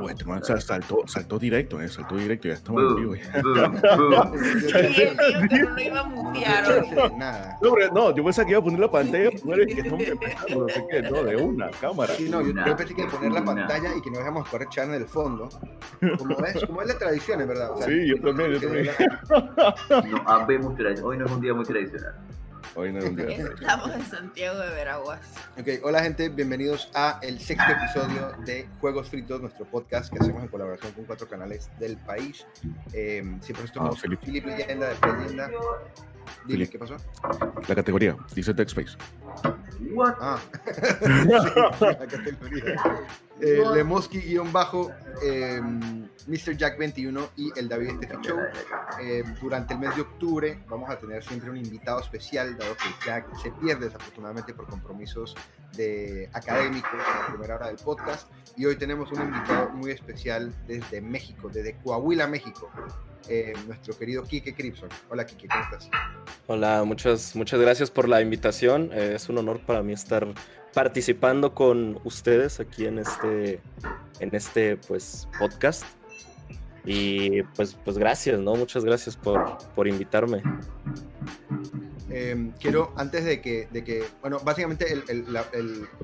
Uy, este man sal- saltó, saltó directo, eh, saltó directo, ya estamos en vivo. no iba a mutear. No, pero no, yo pensaba que iba a poner la pantalla y que estamos empezando, no sé qué, no, de una, cámara. Sí, no, yo, yo pensé que poner la pantalla y que no dejamos correr chat en el fondo. Como es, como es la tradición, es verdad. O sea, Sí, yo también, yo también. No habemos tradición. Hoy no es un día muy tradicional. Hoy no es un día. Estamos en Santiago de Veraguas. Ok, hola gente, bienvenidos a el sexto episodio de Juegos Fritos, nuestro podcast que hacemos en colaboración con cuatro canales del país. Eh, siempre estamos Ah. Philip Leyenda de Leyenda. Dime, Philip. ¿qué pasó? La categoría, dice Tech Space. What? Ah, sí, la categoría. Eh, Lemoski guion bajo, eh, Mr. Jack 21 y el David Steffi Show. Eh, durante el mes de octubre vamos a tener siempre un invitado especial, dado que Jack se pierde desafortunadamente por compromisos de académicos en la primera hora del podcast. Y hoy tenemos un invitado muy especial desde México, desde Coahuila, México, eh, nuestro querido Kike Cripson. Hola Kike, ¿cómo estás? Hola, muchas, muchas gracias por la invitación. Eh, es un honor para mí estar participando con ustedes aquí en este, en este pues, podcast. Y pues, pues gracias, ¿no? Muchas gracias por, por invitarme. Eh, quiero, antes de que, de que bueno, básicamente la,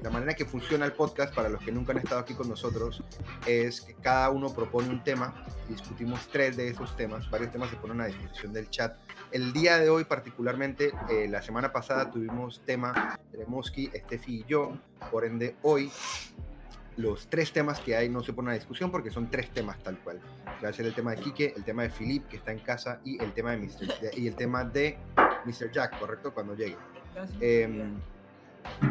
la manera que funciona el podcast, para los que nunca han estado aquí con nosotros, es que cada uno propone un tema, discutimos tres de esos temas, varios temas se ponen a disposición del chat. El día de hoy particularmente, eh, la semana pasada tuvimos tema de Moski, Steffi y yo, por ende hoy los tres temas que hay no se ponen a discusión porque son tres temas tal cual. Que va a ser el tema de Quique, el tema de Philip, que está en casa, y el tema de Mr. y el tema de Mr. Jack, ¿correcto? Cuando llegue. Em,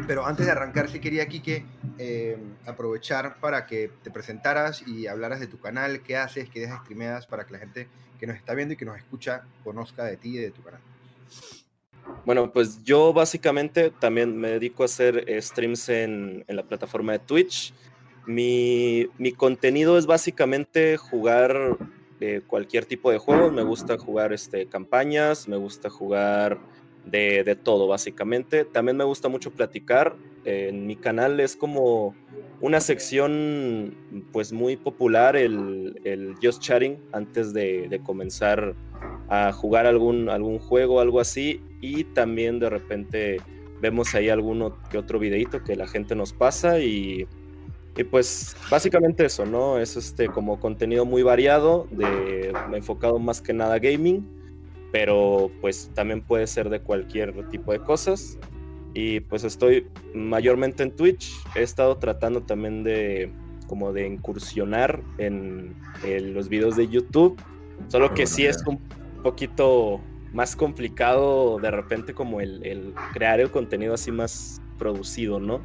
pero antes de arrancar, sí quería, Quique, em, aprovechar para que te presentaras y hablaras de tu canal, qué haces, qué dejas streameadas, para que la gente que nos está viendo y que nos escucha conozca de ti y de tu canal. Bueno, pues yo básicamente también me dedico a hacer eh, streams en, la plataforma de Twitch. Mi, mi contenido es básicamente jugar eh, cualquier tipo de juegos. Me gusta jugar este, campañas, me gusta jugar de, de todo, básicamente. También me gusta mucho platicar. En mi canal es como una sección pues muy popular, el, el Just Chatting, antes de, de comenzar a jugar algún, algún juego, algo así. Y también de repente vemos ahí alguno que otro videito que la gente nos pasa y, y pues básicamente eso, ¿no? Es este como contenido muy variado, de, enfocado más que nada a gaming, pero pues también puede ser de cualquier tipo de cosas. Y pues estoy mayormente en Twitch. He estado tratando también de como de incursionar en, en los videos de YouTube. Solo que sí es un poquito más complicado de repente como el, el crear el contenido así más producido, ¿no?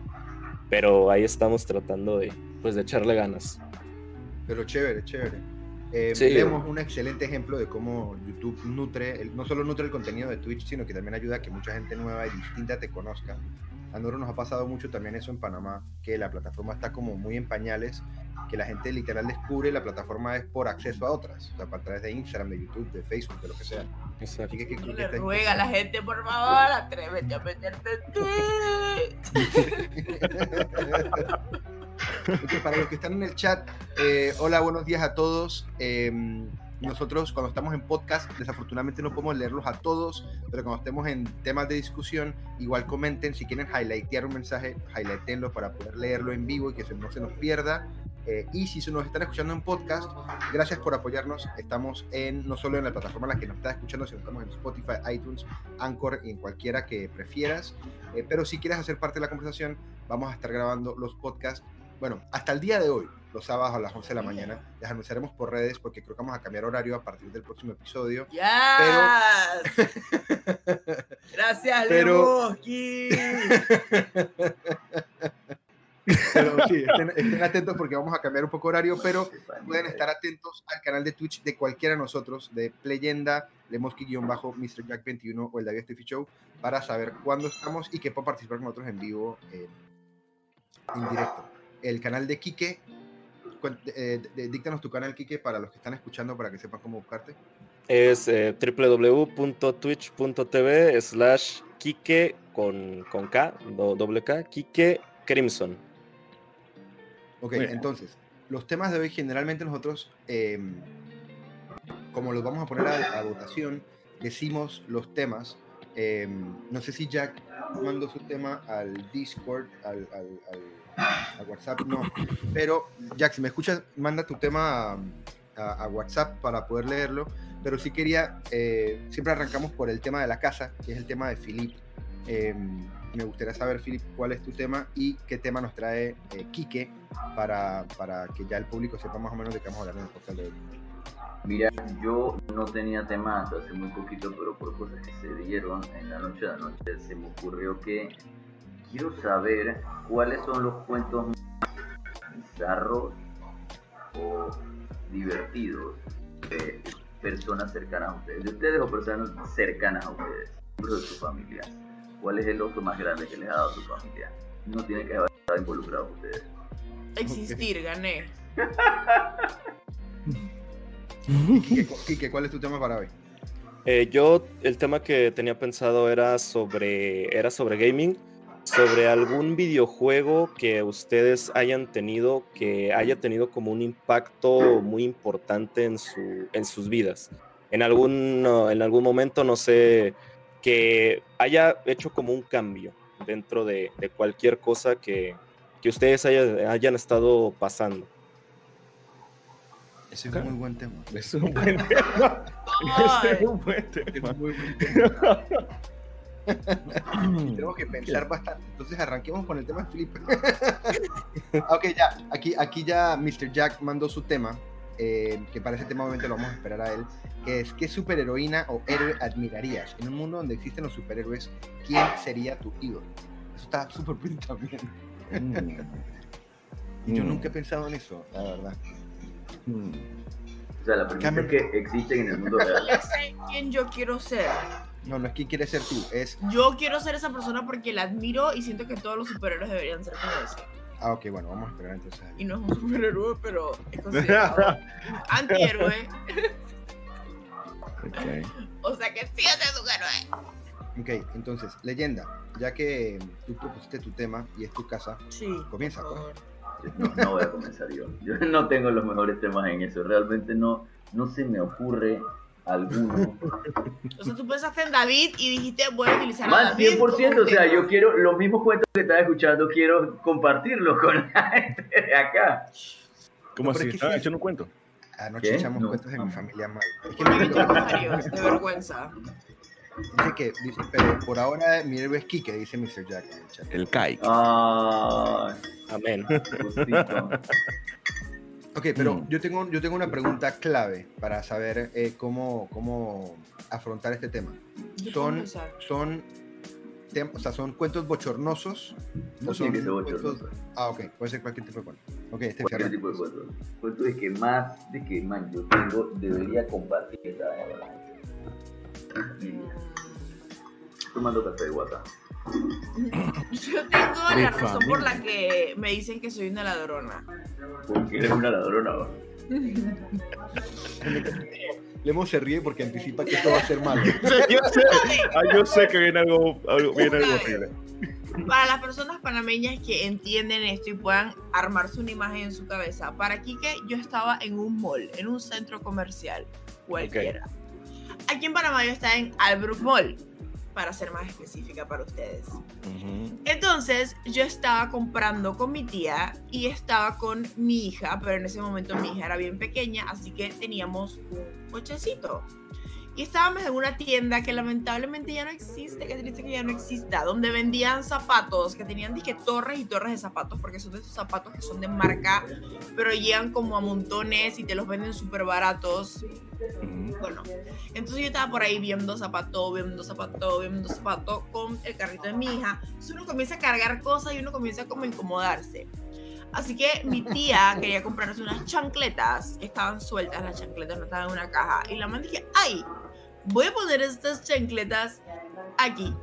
Pero ahí estamos tratando de, pues, de echarle ganas. Pero chévere, chévere. Eh, Sí. Vemos un excelente ejemplo de cómo YouTube nutre, el- no solo nutre el contenido de Twitch, sino que también ayuda a que mucha gente nueva y distinta te conozca. A nosotros nos ha pasado mucho también eso en Panamá, que la plataforma está como muy en pañales, que la gente literal descubre la plataforma es por acceso a otras, o sea, a través de Instagram, de YouTube, de Facebook, de lo que sea. Exacto. Que, que- que Le ruega a la gente, por favor, atrévete a meterte en Twitch. Para los que están en el chat, eh, hola, buenos días a todos. Eh, nosotros cuando estamos en podcast, desafortunadamente no podemos leerlos a todos, pero cuando estemos en temas de discusión, igual comenten, si quieren highlightear un mensaje, highlightenlo para poder leerlo en vivo y que no se nos pierda. Eh, y si nos están escuchando en podcast, gracias por apoyarnos. Estamos en no solo en la plataforma en la que nos estás escuchando, sino estamos en Spotify, iTunes, Anchor y en cualquiera que prefieras. Eh, pero si quieres hacer parte de la conversación, vamos a estar grabando los podcasts bueno, hasta el día de hoy, los sábados a las 11 de la mañana, les anunciaremos por redes porque creo que vamos a cambiar horario a partir del próximo episodio. ¡Ya! Gracias, Pero- Lemoski. Pero sí, estén, estén atentos porque vamos a cambiar un poco horario, pero pueden estar atentos al canal de Twitch de cualquiera de nosotros, de Playenda, Lemoski-bajo, Mr. Jack 21 o el David Steffi Show, para saber cuándo estamos y que puedan participar con nosotros en vivo en directo. El canal de Quique, eh, díctanos tu canal, Quique, para los que están escuchando, para que sepan cómo buscarte. Es eh, www.twitch.tv slash Kike con, con K, do- doble K, Kike Crimson. Ok, entonces, los temas de hoy generalmente nosotros, eh, como los vamos a poner a, a votación, decimos los temas. eh, no sé si Jack mandó su tema al Discord, al, WhatsApp, no. Pero Jack, si me escuchas, manda tu tema a, WhatsApp para poder leerlo. Pero sí quería, eh, siempre arrancamos por el tema de la casa, que es el tema de Philip. Eh, me gustaría saber, Philip, cuál es tu tema y qué tema nos trae eh, Quique para, para que ya el público sepa más o menos de qué vamos a hablar en el podcast de hoy. Mira, yo no tenía tema hasta hace muy poquito, pero por cosas que se dieron en la noche de anoche se me ocurrió que quiero saber cuáles son los cuentos más bizarros o divertidos de personas cercanas a ustedes, de ustedes o personas cercanas a ustedes, miembros de su familia. ¿Cuál es el oso más grande que les ha dado su familia? No tiene que haber estado involucrado ustedes. Existir, gané. Quique, cu- Quique, ¿cuál es tu tema para hoy? Eh, yo el tema que tenía pensado era sobre, era sobre gaming, sobre algún videojuego que ustedes hayan tenido, que haya tenido como un impacto muy importante en, su, en sus vidas. En algún, en algún momento, no sé, que haya hecho como un cambio dentro de, de cualquier cosa que, que ustedes haya- hayan estado pasando. Ese es un muy buen tema. Es un buen tema. Ese es un buen tema. muy buen tema. Tenemos que pensar bastante. Entonces arranquemos con el tema de Philip. ok, ya. Aquí, aquí ya Mr. Jack mandó su tema. eh, que para ese tema obviamente lo vamos a esperar a él. Que es ¿qué superheroína o héroe admirarías? En un mundo donde existen los superhéroes, ¿quién sería tu ídolo? Eso está súper bien también. Y yo Mm. nunca he pensado en eso, la verdad. Mm. O sea, la es Cameron- que existen en el mundo real. Ya sé quién yo quiero ser. No, no es quién quiere ser tú, es. Yo quiero ser esa persona porque la admiro y siento que todos los superhéroes deberían ser como ese. Ah, ok, bueno, vamos a esperar entonces. a- Y no es un superhéroe, pero es considerado un antihéroe. Ok. O sea que sí es un héroe. Ok, entonces, leyenda, ya que tú propusiste tu tema y es tu casa, Sí. comienza. por pues. No, no voy a comenzar yo. Yo no tengo los mejores temas en eso. Realmente no, no se me ocurre alguno. O sea, tú pensaste en David y dijiste, voy a utilizar a Más David. 100%, como o sea, yo quiero los mismos cuentos que estás escuchando, quiero compartirlos con la gente de acá. ¿Cómo así? es que ¿Estaban sí. echando un cuento? Anoche ¿Qué? echamos No. cuentos en mi familia mal. Es que no, de vergüenza. Dice que, dice, pero por ahora mi héroe es Kike, dice Mr. Jack en el chat. El Kai. Ah, Amén. Ok, pero Mm. yo, tengo, yo tengo una pregunta clave para saber eh, cómo, cómo afrontar este tema. Son, son, tem- o sea, son cuentos bochornosos. No o son ser cuentos-. Ah, ok, puede ser cualquier tipo de cuento. Ok, este Cualquier tipo de cuentos. Cuentos de que más, de que man, yo tengo, debería compartir esta Tomando café de WhatsApp. Yo tengo la razón por la que me dicen que soy una ladrona. Porque eres una ladrona. ¿va? Lemo se ríe porque anticipa que esto va a ser malo. yo, sé, ah, yo sé que viene algo, algo- viene algo horrible. Para las personas panameñas que entienden esto y puedan armarse una imagen en su cabeza, para Quique yo estaba en un mall, en un centro comercial, cualquiera. Aquí en Panamá yo estaba en Albrook Mall, para ser más específica para ustedes. Entonces yo estaba comprando con mi tía y estaba con mi hija, pero en ese momento mi hija era bien pequeña, así que teníamos un cochecito. Y estábamos en una tienda que lamentablemente ya no existe, que triste que ya no exista, donde vendían zapatos, que tenían disque torres y torres de zapatos, porque son de esos zapatos que son de marca, pero llegan como a montones y te los venden súper baratos. Bueno, entonces yo estaba por ahí viendo zapato, viendo zapato, viendo zapato con el carrito de mi hija. Entonces uno comienza a cargar cosas y uno comienza como a incomodarse. Así que mi tía quería comprarse unas chancletas que estaban sueltas, las chancletas no estaban en una caja. Y la man dije, ay, voy a poner estas chancletas aquí.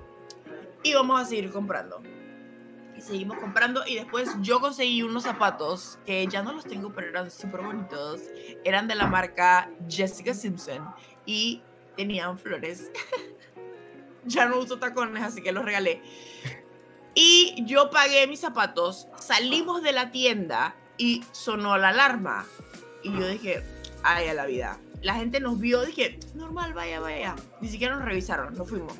Y vamos a seguir comprando. Y seguimos comprando y después yo conseguí unos zapatos que ya no los tengo, pero eran súper bonitos. Eran de la marca Jessica Simpson y tenían flores. ya no uso tacones, así que los regalé. Y yo pagué mis zapatos, salimos de la tienda y sonó la alarma. Y yo dije, ay, a la vida. La gente nos vio, dije, normal, vaya, vaya. Ni siquiera nos revisaron, nos fuimos.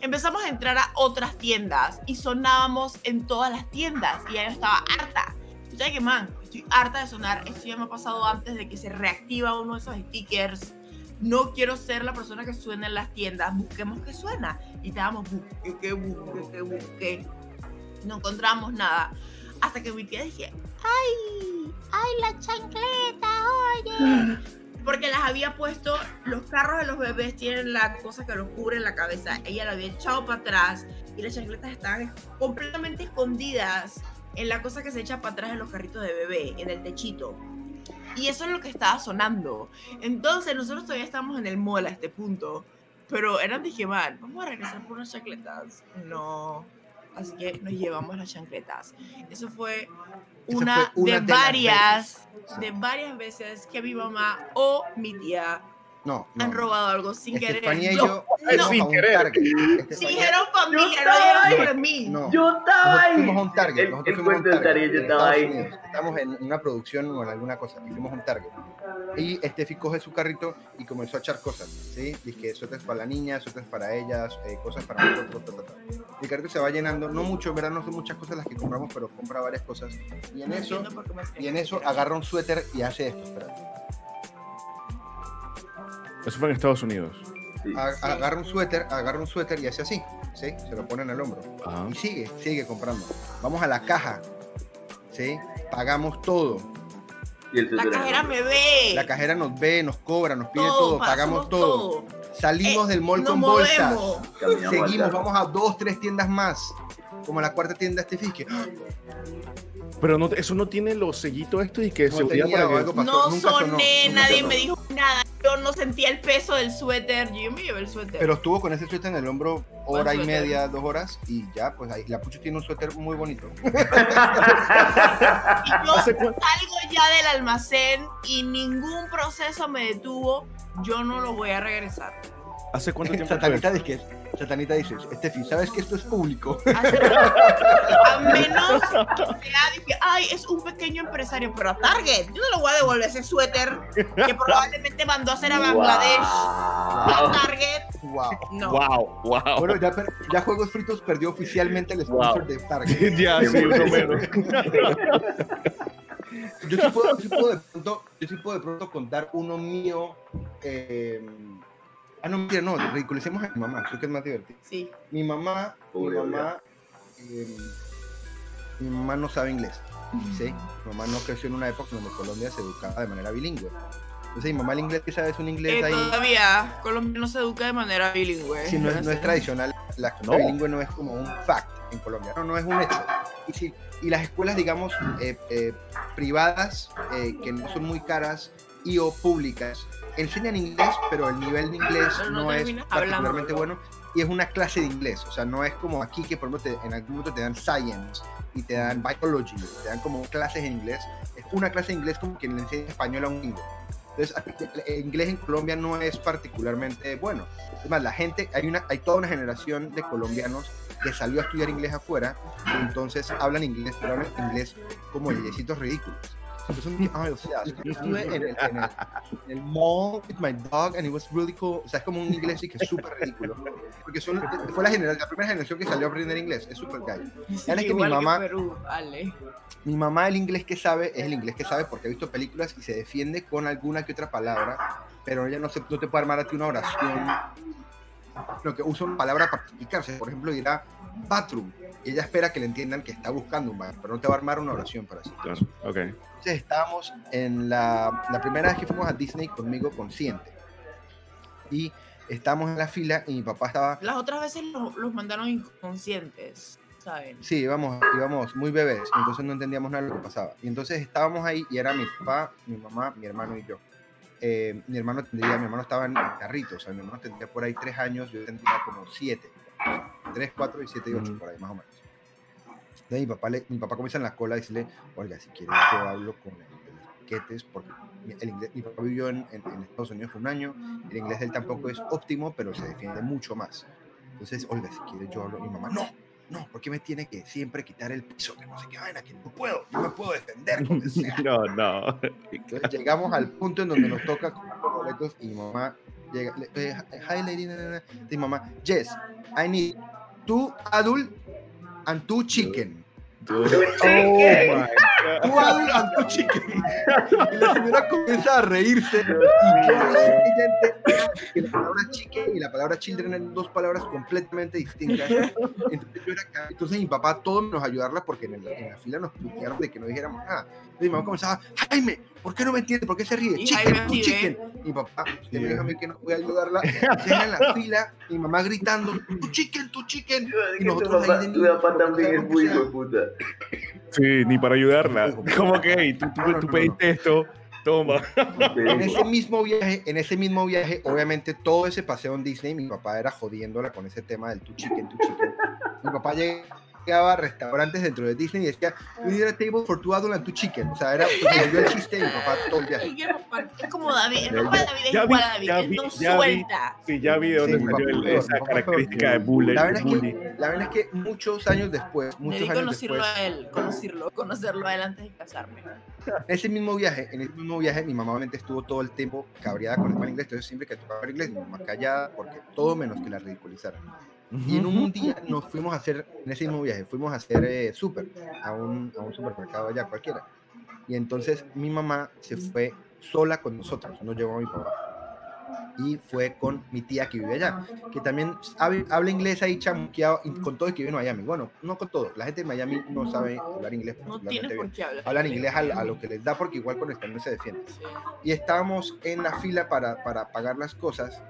Empezamos a entrar a otras tiendas y sonábamos en todas las tiendas y ya yo estaba harta. ¿Sabes qué, man? Estoy harta de sonar. Esto ya me ha pasado antes de que se reactiva uno de esos stickers. No quiero ser la persona que suena en las tiendas. Busquemos qué suena. Y estábamos, busque, que busque, que busque. No encontramos nada. Hasta que mi tía dije, ¡ay! ¡ay, la chancleta! ¡Oye! Porque las había puesto, los carros de los bebés tienen la cosa que los cubre en la cabeza. Ella la había echado para atrás y las chancletas estaban completamente escondidas en la cosa que se echa para atrás en los carritos de bebé, en el techito. Y eso es lo que estaba sonando. Entonces nosotros todavía estamos en el mall a este punto. Pero eran dije, mal, vamos a regresar por unas chancletas. No. Así que nos llevamos las chancletas. Eso fue una, fue una de, de varias, de varias veces que mi mamá o mi tía No, no. han robado algo sin querer. Estefanía y No, yo no. sin querer. Dijeron Yo no sobre mí. No. Yo estaba Nosotros ahí. fuimos a un Target. Nosotros fuimos a un Target. Estaba Estados ahí. Unidos. Estamos en una producción o en alguna cosa y fuimos a un Target. Y Steffi coge su carrito y comenzó a echar cosas. ¿sí? Dice suéteres para la niña, suéteres para ellas, eh, cosas para nosotros. Ta, ta, ta. El carrito se va llenando. No mucho, en verdad no son muchas cosas las que compramos, pero compra varias cosas. Y en No eso, y en eso agarra un suéter y hace esto. Espera. Eso fue en Estados Unidos. Sí. Agarra un suéter, agarra un suéter y hace así. ¿sí? Se lo pone en el hombro. Ajá. Y sigue, sigue comprando. Vamos a la caja. ¿sí? Pagamos todo. Y el La cajera me ve. La cajera nos ve, nos cobra, nos pide todo, pagamos todo. Salimos Eh, del mall con bolsas. Seguimos, vamos a dos, tres tiendas más. Como la cuarta tienda este que Pero no, eso no tiene los sellitos estos y que No seguridad tenía para o que... algo pasó, No nunca sonó, soné, nadie me dijo nada. Yo no sentía el peso del suéter. Yo me llevé el suéter. Pero estuvo con ese suéter en el hombro hora y media, dos horas, y ya, pues ahí. La Pucho tiene un suéter muy bonito. y yo ¿Hace cu- salgo ya del almacén y ningún proceso me detuvo. Yo no lo voy a regresar. ¿Hace cuánto tiempo? Satanita dice, que- Satanita dice, Estefi, ¿sabes que esto es público? A menos que sea de que, ay, es un pequeño empresario, pero a Target, yo no le voy a devolver ese suéter que probablemente mandó a hacer a Bangladesh. A. Target, wow. no. Wow, wow. Bueno, ya, Juegos Fritos perdió oficialmente el sponsor Wow. de Target. ya, sí, uno menos. Yo sí puedo, yo sí puedo de pronto, yo sí puedo de pronto contar uno mío. eh, ah, no, mentira, no, ridiculicemos a mi mamá, creo que es más divertido. Sí. Mi mamá, Pobre mi mamá, eh, mi mamá no sabe inglés, ¿sí? Mi mamá no creció en una época donde Colombia se educaba de manera bilingüe. Entonces, mi mamá el inglés que sabe es un inglés Eh, ahí, todavía Colombia no se educa de manera bilingüe. si no es, no es tradicional, la escuela No. bilingüe no es como un fact en Colombia, no, no es un hecho. Y, si, y las escuelas, digamos, eh, eh, privadas, eh, que no son muy caras y o públicas, enseñan inglés, pero el nivel de inglés Pero no no, es hablando, particularmente ¿no? bueno. Y es una clase de inglés, o sea, no es como aquí que por ejemplo te- en algún momento te dan science y te dan biology, te dan como clases en inglés. Es una clase de inglés como quien le enseña español a un gringo. Entonces, el inglés en Colombia no es particularmente bueno. Es más, la gente, hay, una, hay toda una generación de colombianos que salió a estudiar inglés afuera, y entonces hablan inglés, pero hablan inglés como leyecitos ridículos. Entonces, un ay, o sea, yo estuve en el, en, el, en el mall with my dog and it was really cool. O sea, es como un inglés y que es súper ridículo. Porque son, fue la, genera- la primera generación que salió a aprender inglés. Es súper gay. Sí, es que mi mamá- Perú, vale. Mi mamá el inglés que sabe es el inglés que sabe porque ha visto películas y se defiende con alguna que otra palabra, pero ella no, se, no te puede armar a ti una oración, lo que usa una palabra para explicarse. Por ejemplo, dirá bathroom y ella espera que le entiendan que está buscando un baño, pero no te va a armar una oración para eso. Claro, Ok. Entonces estábamos en la, la primera vez que fuimos a Disney conmigo consciente y estábamos en la fila y mi papá estaba Las otras veces los, los mandaron inconscientes, ¿saben? Sí, íbamos, íbamos muy bebés, entonces no entendíamos nada de lo que pasaba. Y entonces estábamos ahí y era mi papá, mi mamá, mi hermano y yo. Eh, mi hermano tendría, mi hermano estaba en carrito, o sea, mi hermano tendría por ahí tres años, yo tendría como siete. Tres, cuatro y siete y ocho, Ujú. por ahí más o menos. Entonces mi papá, le, mi papá comienza en la cola a decirle, Olga, si quieres yo hablo con el de los piquetes, porque mi- el inglés, mi papá vivió en, en- en Estados Unidos un año, el inglés de él tampoco es óptimo, pero se defiende mucho más. Entonces, Olga, si quieres yo hablo, mi mamá, no, no, ¿por qué me tiene que siempre quitar el piso? Que no sé qué vaina, que no puedo, yo me puedo defender como que sea. No, no. Entonces llegamos al punto en donde nos toca comprar los boletos y mi mamá llega, le- eh, hi lady, na, na, na. Y mamá, yes, I need two adult and two chicken. Oh my And chicken. Y la señora comienza a reírse y que ella entendía que la palabra chicken y la palabra children eran dos palabras completamente distintas. Entonces, yo era ca- entonces mi papá todo menos ayudarla porque en, el- en la fila nos putearon de que no dijéramos nada. Entonces mi mamá comenzaba, Jaime, ¿por qué no me entiende? ¿Por qué se ríe? Chicken, así, chicken. Y mi papá, usted me deja a mí que no voy a ayudarla. Deja en la fila, mi mamá gritando, tu chicken, tu chicken. Y Tu nosotros papá, ahí de tu papá también es muy hijo de puta. Sí, ni para ayudarla. ¿Cómo que? "Ey, Tú, tú, No, no, tú no, pediste esto, toma. En ese mismo viaje, en ese mismo viaje, obviamente todo ese paseo en Disney, mi papá era jodiéndola con ese tema del tu chicken, tu chicken. Mi papá llegaba a restaurantes dentro de Disney y decía, we need a table for two adult and two chicken. O sea, era volvió el chiste de mi papá todo el viaje. Es es como David, el papá de David es Ya vi, igual a David, ya él vi, no suelta. Sí, ya vi de dónde Sí, salió el- peor, esa característica de peor. bully. La verdad, es bully. que, la verdad es que muchos años después, muchos Debí años conocerlo después, a él, conocerlo, conocerlo a él antes de casarme. ese mismo viaje, en ese mismo viaje, mi mamá obviamente estuvo todo el tiempo cabreada con el mal inglés, entonces siempre que tocaba el inglés, mi mamá callada, porque todo menos que la ridiculizaran. Y en un día nos fuimos a hacer, en ese mismo viaje, fuimos a hacer eh, súper a un, a un supermercado allá cualquiera. Y entonces mi mamá se fue sola con nosotros, no llevó a mi papá. Y fue con mi tía que vive allá, que también hab- habla inglés ahí chamuqueado, con todo el que vive en Miami. Bueno, no con todo, la gente de Miami no sabe hablar inglés No particularmente tienes bien. hablar. Hablan inglés a, a lo que les da porque igual con español se defienden Sí. y estábamos en la fila para, para pagar las cosas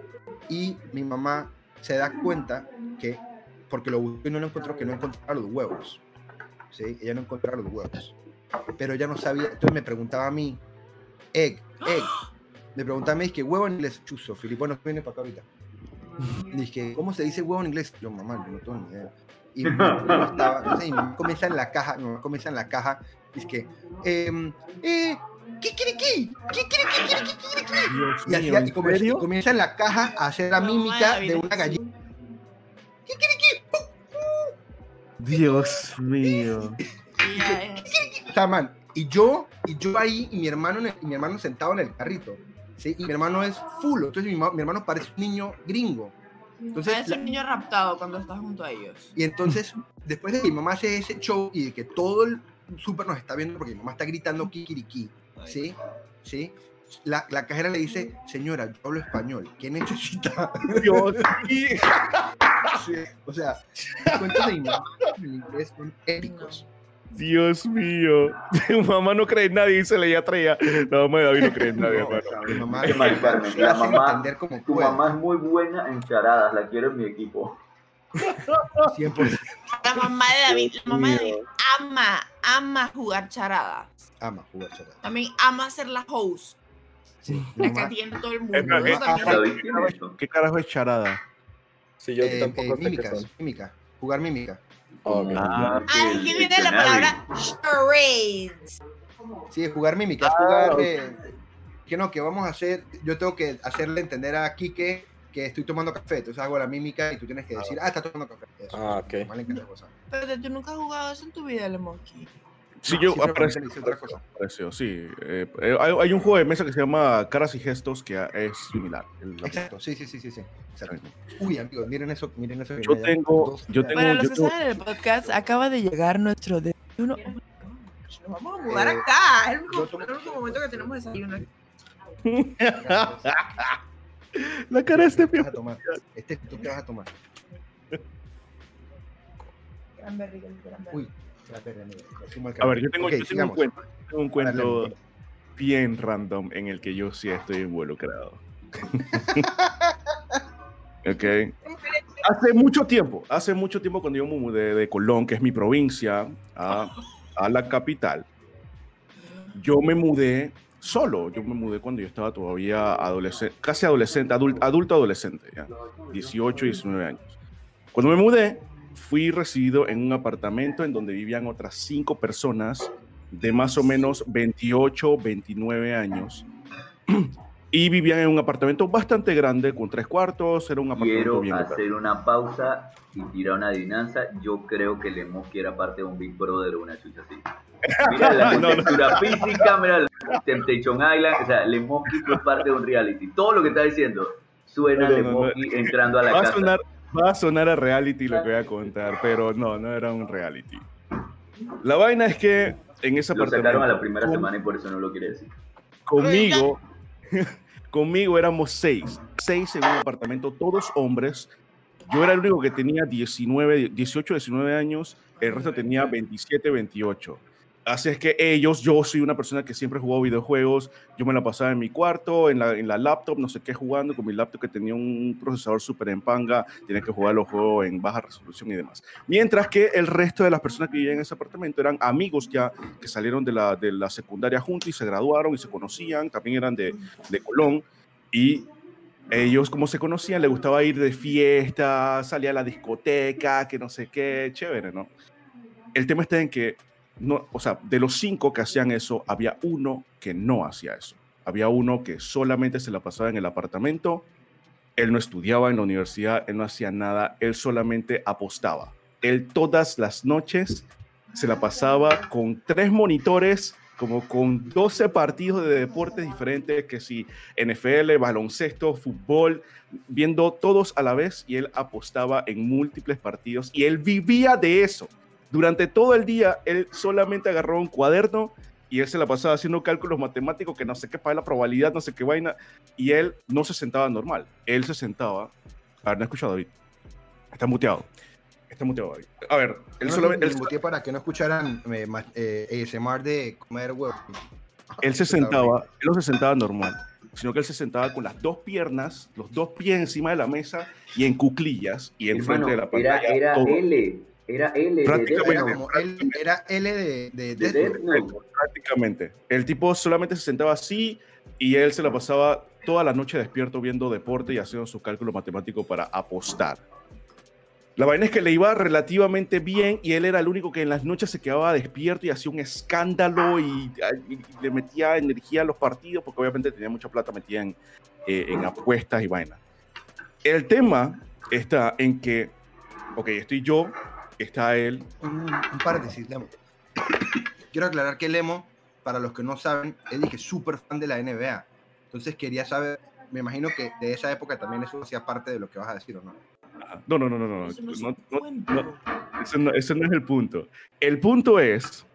y mi mamá se da cuenta que, porque lo buscó y no lo encontró, que no encontraba los huevos. ¿sí? Ella no encontraba los huevos. Pero ella no sabía, entonces me preguntaba a mí, egg, egg. Me preguntaba a mí, que huevo en inglés, chuzo, Filipe, bueno, viene para acá ahorita. Y dije, ¿cómo se dice huevo en inglés? Yo, mamá, yo no tengo ni idea. Y mi mamá no estaba, entonces mi comienza en la caja, mi comienza en la caja, dice que, em, eh, ¿Kikiriki? ¿Kikiriki? ¿Kikiriki? ¿Kikiriki? Dios Y, mío, hacía, ¿en y come- serio? comienza en la caja a hacer la No, mímica de una gallina. Dios mío. Y ya es- O sea, man, y yo, y yo ahí, y mi hermano, en el- y mi hermano sentado en el carrito. ¿sí? Y mi hermano es full. Entonces mi, mi hermano parece un niño gringo. Entonces, Parece la- un niño raptado cuando estás junto a ellos. y entonces, después de que mi mamá hace ese show y de que todo el súper nos está viendo porque mi mamá está gritando kikiriki, ¿sí? ¿Sí? La, la cajera le dice, señora, yo hablo español, ¿qué necesita? Dios mío. Sí, o sea, cuentos de mi mamá en inglés son épicos. Dios mío. Tu mamá no cree en nadie y se le ya traía. La mamá de David no cree en nadie, No, hermano. mi mamá se la mamá- Tu puede, mamá es muy buena en charadas, la quiero en mi equipo. 100% La mamá de David, la mamá de David ama, ama jugar charada. ama jugar charada. También ama ser la host. Sí, La que atiende todo el mundo. Ah, tiene. ¿Qué carajo es charada? Sí, yo eh, tampoco eh, sé qué mímicas, son. mímica, jugar mímica. Ok. Ah, Ah, El es que viene la palabra charades. Sí, jugar mímica, es Ah, jugar ok. eh, que no, que vamos a hacer, yo tengo que hacerle entender a Quique que estoy tomando café, entonces hago la mímica y tú tienes que decir, ah, está tomando café. Eso. Ah, ok. Pero tú nunca has jugado eso en tu vida, el monkey. Sí, yo hice otra cosa. apareció, sí. Eh, eh, hay, hay un juego de mesa que se llama Caras y Gestos que es similar. El- Exacto, sí, sí, sí, sí, sí. Uy, amigos, miren eso, miren eso. Yo tengo- yo tengo- Para los yo que saben el podcast, acaba de llegar nuestro desayuno. Nos vamos a mudar Eh, acá. Es el único, yo tomo- el único momento que tenemos desayuno. La cara de este ¿Qué vas a tomar? Este, ¿tú qué vas a tomar? Uy, me sumo al A ver, yo tengo, Ok, yo tengo un cuento, tengo un cuento Dale, bien random en el que yo sí estoy involucrado. ok. Hace mucho tiempo, hace mucho tiempo cuando yo me mudé de Colón, que es mi provincia, a, a la capital, yo me mudé solo. Yo me mudé cuando yo estaba todavía adolescente, casi adolescente, adulto, adulto adolescente, ya, 18, 19 años. Cuando me mudé, fui recibido en un apartamento en donde vivían otras cinco personas de más o menos 28, 29 años. Y vivían en un apartamento bastante grande, con tres cuartos, era un apartamento Quiero bien grande. hacer una pausa y tirar una adivinanza. Yo creo que Lemoski era parte de un Big Brother o una chucha así. Mira la No, no. textura física, mira la Temptation Island. O sea, Lemoski fue parte de un reality. Todo lo que está diciendo suena No, no, no, Lemoski entrando a la Va a, casa. sonar, va a sonar a reality lo que voy a contar, pero no, no era un reality. La vaina es que en ese Lo apartamento... sacaron a la primera con- semana y por eso no lo quiere decir. Conmigo, conmigo éramos seis. Seis en un apartamento, todos hombres. Yo era el único que tenía 19, 18, 19 años. El resto tenía 27, 28. Así es que ellos, yo soy una persona que siempre jugó videojuegos. Yo me la pasaba en mi cuarto, en la, en la laptop, no sé qué, jugando con mi laptop que tenía un procesador súper en panga. Tenía que jugar los juegos en baja resolución y demás. Mientras que el resto de las personas que vivían en ese apartamento eran amigos ya que salieron de la, de la secundaria juntos y se graduaron y se conocían. También eran de, de Colón. Y ellos, como se conocían, les gustaba ir de fiesta, salir a la discoteca, que no sé qué, chévere, ¿no? El tema está en que, no, o sea, de los cinco que hacían eso, había uno que no hacía eso. Había uno que solamente se la pasaba en el apartamento, él no estudiaba en la universidad, él no hacía nada, él solamente apostaba. Él todas las noches se la pasaba con tres monitores, como con 12 partidos de deportes diferentes, que si NFL, baloncesto, fútbol, viendo todos a la vez y él apostaba en múltiples partidos y él vivía de eso. Durante todo el día, él solamente agarró un cuaderno y él se la pasaba haciendo cálculos matemáticos que no sé qué para la probabilidad, no sé qué vaina, y él no se sentaba normal. Él se sentaba. A ver, no he escuchado David. Está muteado. Está muteado David. A ver, él No, solamente. él- muteé para que no escucharan eh, eh, ASMR de comer huevo. él se sentaba, él no se sentaba normal, sino que él se sentaba con las dos piernas, los dos pies encima de la mesa y en cuclillas y enfrente de la era, pantalla. era todo. L. Era L. de Prácticamente. Era como él, era L de, de De Death. Note. Prácticamente. El tipo solamente se sentaba así y él se la pasaba toda la noche despierto viendo deporte y haciendo su cálculo matemático para apostar. La vaina es que le iba relativamente bien y él era el único que en las noches se quedaba despierto y hacía un escándalo y, y le metía energía a los partidos porque obviamente tenía mucha plata metida en, eh, en apuestas y vaina. El tema está en que, ok, estoy yo, está él, Un, un paréntesis, Lemo. Quiero aclarar que Lemo, para los que no saben, es dije súper fan de la NBA. Entonces quería saber, me imagino que de esa época también eso hacía parte de lo que vas a decir, ¿o no? No, no, no, no, no, Eso no es no, no, Ese no, ese no es el punto. El punto es,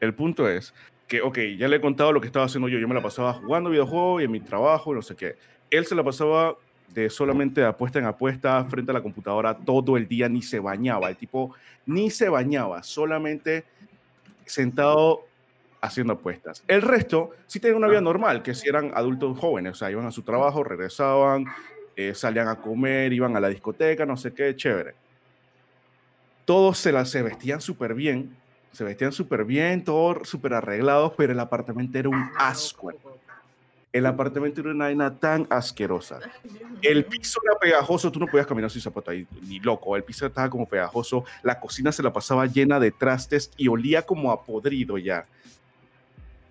el punto es que, ok, ya le he contado lo que estaba haciendo yo. Yo me la pasaba jugando videojuegos y en mi trabajo, no sé qué. Él se la pasaba de solamente de apuesta en apuesta frente a la computadora todo el día, ni se bañaba. El tipo ni se bañaba, solamente sentado haciendo apuestas. El resto sí tenían una vida normal, que si eran adultos jóvenes, o sea, iban a su trabajo, regresaban, eh, salían a comer, iban a la discoteca, no sé qué, chévere todos se, la, se vestían súper bien, se vestían súper bien, todos súper arreglados, pero el apartamento era un asco. El apartamento era una vaina tan asquerosa. El piso era pegajoso, tú no podías caminar sin zapato ahí, ni loco. El piso estaba como pegajoso, la cocina se la pasaba llena de trastes y olía como a podrido ya.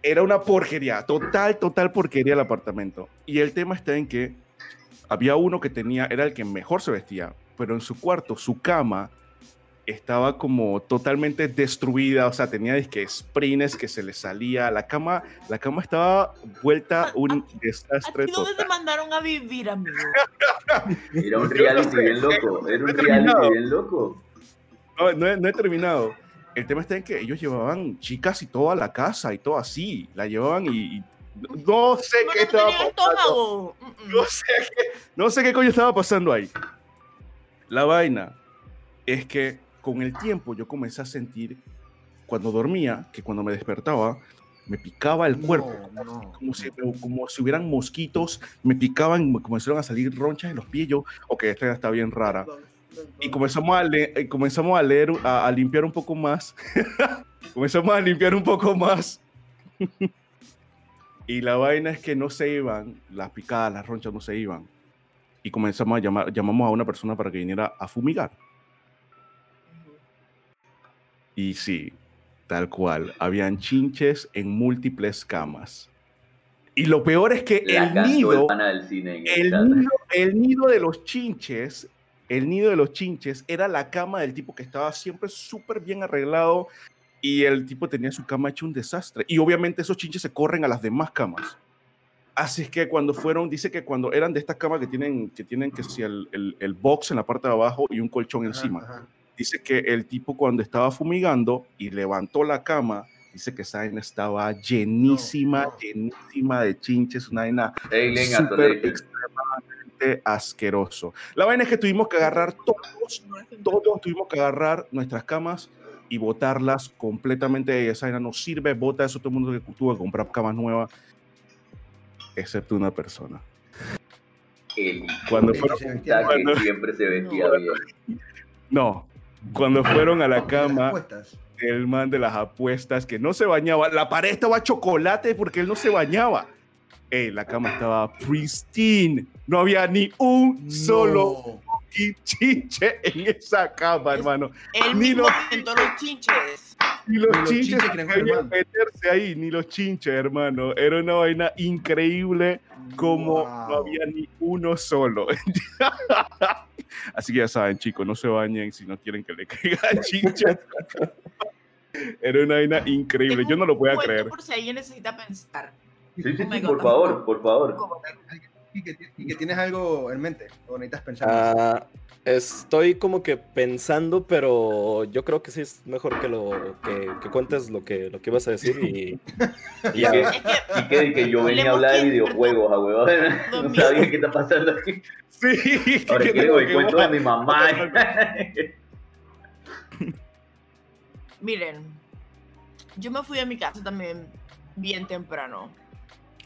Era una porquería, total, total porquería el apartamento. Y el tema está en que había uno que tenía, era el que mejor se vestía, pero en su cuarto, su cama estaba como totalmente destruida, o sea, tenía disque sprints que se le salía, la cama, la cama estaba vuelta un ¿A desastre ti dónde te mandaron a vivir, amigo? Era un reality bien loco. Era un reality bien loco. No, no he, no he terminado. El tema está en que ellos llevaban chicas y toda la casa y todo así, la llevaban y, y no sé No, qué estaba pasando. No sé, qué, no sé qué coño estaba pasando ahí. La vaina es que con el tiempo yo comencé a sentir, cuando dormía, que cuando me despertaba, me picaba el cuerpo. No, no, Como si, como si hubieran mosquitos, me picaban, me comenzaron a salir ronchas en los pies. Yo, ok, esta está bien rara. Y comenzamos a, le- eh, comenzamos a leer, a, a limpiar un poco más. comenzamos a limpiar un poco más. y la vaina es que no se iban, las picadas, las ronchas no se iban. Y comenzamos a llamar, llamamos a una persona para que viniera a fumigar. Y sí, tal cual, habían chinches en múltiples camas. Y lo peor es que La el nido, del cine el nido, el nido de los chinches, el nido de los chinches era la cama del tipo que estaba siempre súper bien arreglado y el tipo tenía su cama hecho un desastre. Y obviamente esos chinches se corren a las demás camas. Así es que cuando fueron, dice que cuando eran de estas camas que tienen que tienen que si el, el, el box en la parte de abajo y un colchón encima. Ajá. Dice que el tipo cuando estaba fumigando y levantó la cama, dice que esa vaina estaba llenísima, No, no. llenísima de chinches, una vaina súper extremadamente asqueroso. La vaina es que tuvimos que agarrar todos, todos tuvimos que agarrar nuestras camas y botarlas completamente. Esa vaina no sirve, bota eso todo el mundo que tuvo que comprar camas nuevas, excepto una persona. El Cuando fueron, Cuando- siempre se vestía No. bien. no, cuando fueron a la cama, el man de las apuestas que no se bañaba, la pared estaba chocolate porque él no se bañaba. Ey, la cama estaba pristine, no había ni un solo. Chinche en esa cama, Es- hermano. Él Ni mismo lo- inventó los chinches. Ni los Ni los chinches chinches jugar, meterse ahí, ni los chinches, hermano. Era una vaina increíble como no Wow. había ni uno solo. Así que ya saben, chicos, no se bañen si no quieren que le caiga chinches. Era una vaina increíble, Tengo yo no lo podía creer. Por si alguien necesita pensar. Sí, sí, Oh sí, por favor, por favor. Y que, y que tienes algo en mente, o necesitas pensar. Ah, estoy como que pensando, pero yo creo que sí es mejor que lo que, que cuentes lo que, lo que ibas a decir y, y que, y que, que yo venía a hablar de videojuegos, a huevón. No Domingo. sabía qué está pasando aquí. Sí, Ahora que quiero el cuento de mi mamá. Miren, yo me fui a mi casa también bien temprano.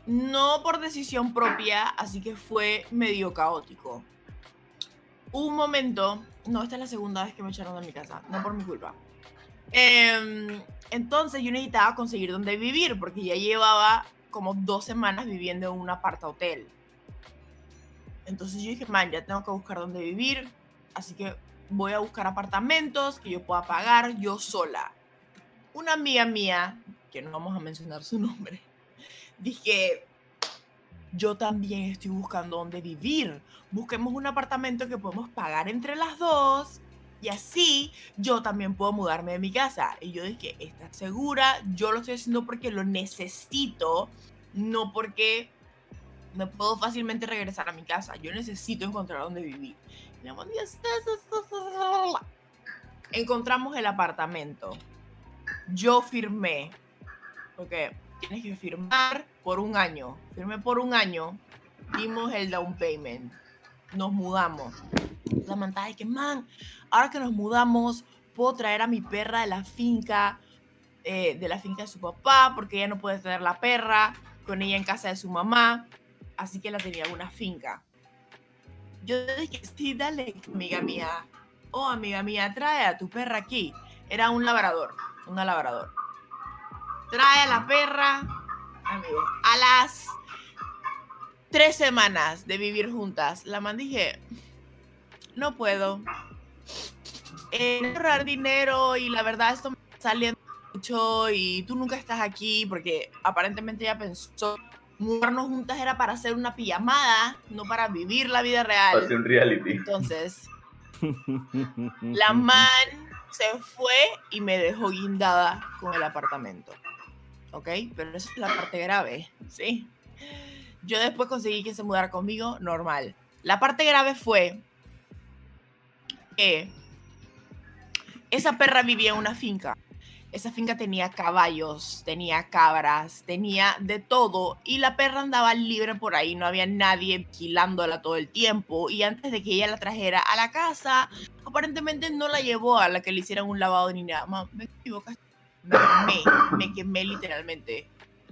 No por decisión propia, así que fue medio caótico. Un momento, no, esta es la segunda vez que me echaron de mi casa, no por mi culpa. Em, entonces yo necesitaba conseguir dónde vivir, porque ya llevaba como dos semanas viviendo en un aparta hotel. Entonces yo dije, man, ya tengo que buscar dónde vivir, así que voy a buscar apartamentos que yo pueda pagar yo sola. Una amiga mía, que no vamos a mencionar su nombre, dije, yo también estoy buscando dónde vivir. Busquemos un apartamento que podemos pagar entre las dos y así yo también puedo mudarme de mi casa. Y yo dije, ¿estás segura? Yo lo estoy haciendo porque lo necesito, no porque me puedo fácilmente regresar a mi casa. Yo necesito encontrar dónde vivir. Y amor, Dios, Encontramos el apartamento. Yo firmé. Porque tienes que firmar por un año. Firmé por un año. Dimos el down payment. Nos mudamos. La mantada de que, man, ahora que nos mudamos, puedo traer a mi perra de la finca, eh, de la finca de su papá, porque ella no puede tener la perra con ella en casa de su mamá. Así que la tenía en una finca. Yo dije, sí, dale, amiga mía. Oh, amiga mía, trae a tu perra aquí. Era un labrador, una labrador. Trae a la perra, amigo, a las tres semanas de vivir juntas. La man dije, no puedo. Eh, ahorrar dinero y la verdad esto me está saliendo mucho y tú nunca estás aquí porque aparentemente ella pensó mudarnos juntas era para hacer una pijamada, no para vivir la vida real. Hace un reality. Entonces, la man se fue y me dejó guindada con el apartamento. ¿Ok? Pero esa es la parte grave, ¿sí? Yo después conseguí que se mudara conmigo, normal. La parte grave fue que esa perra vivía en una finca. Esa finca tenía caballos, tenía cabras, tenía de todo y la perra andaba libre por ahí, no había nadie vigilándola todo el tiempo y antes de que ella la trajera a la casa, aparentemente no la llevó a la que le hicieran un lavado ni nada. Mam, me equivocaste. Me quemé, me quemé literalmente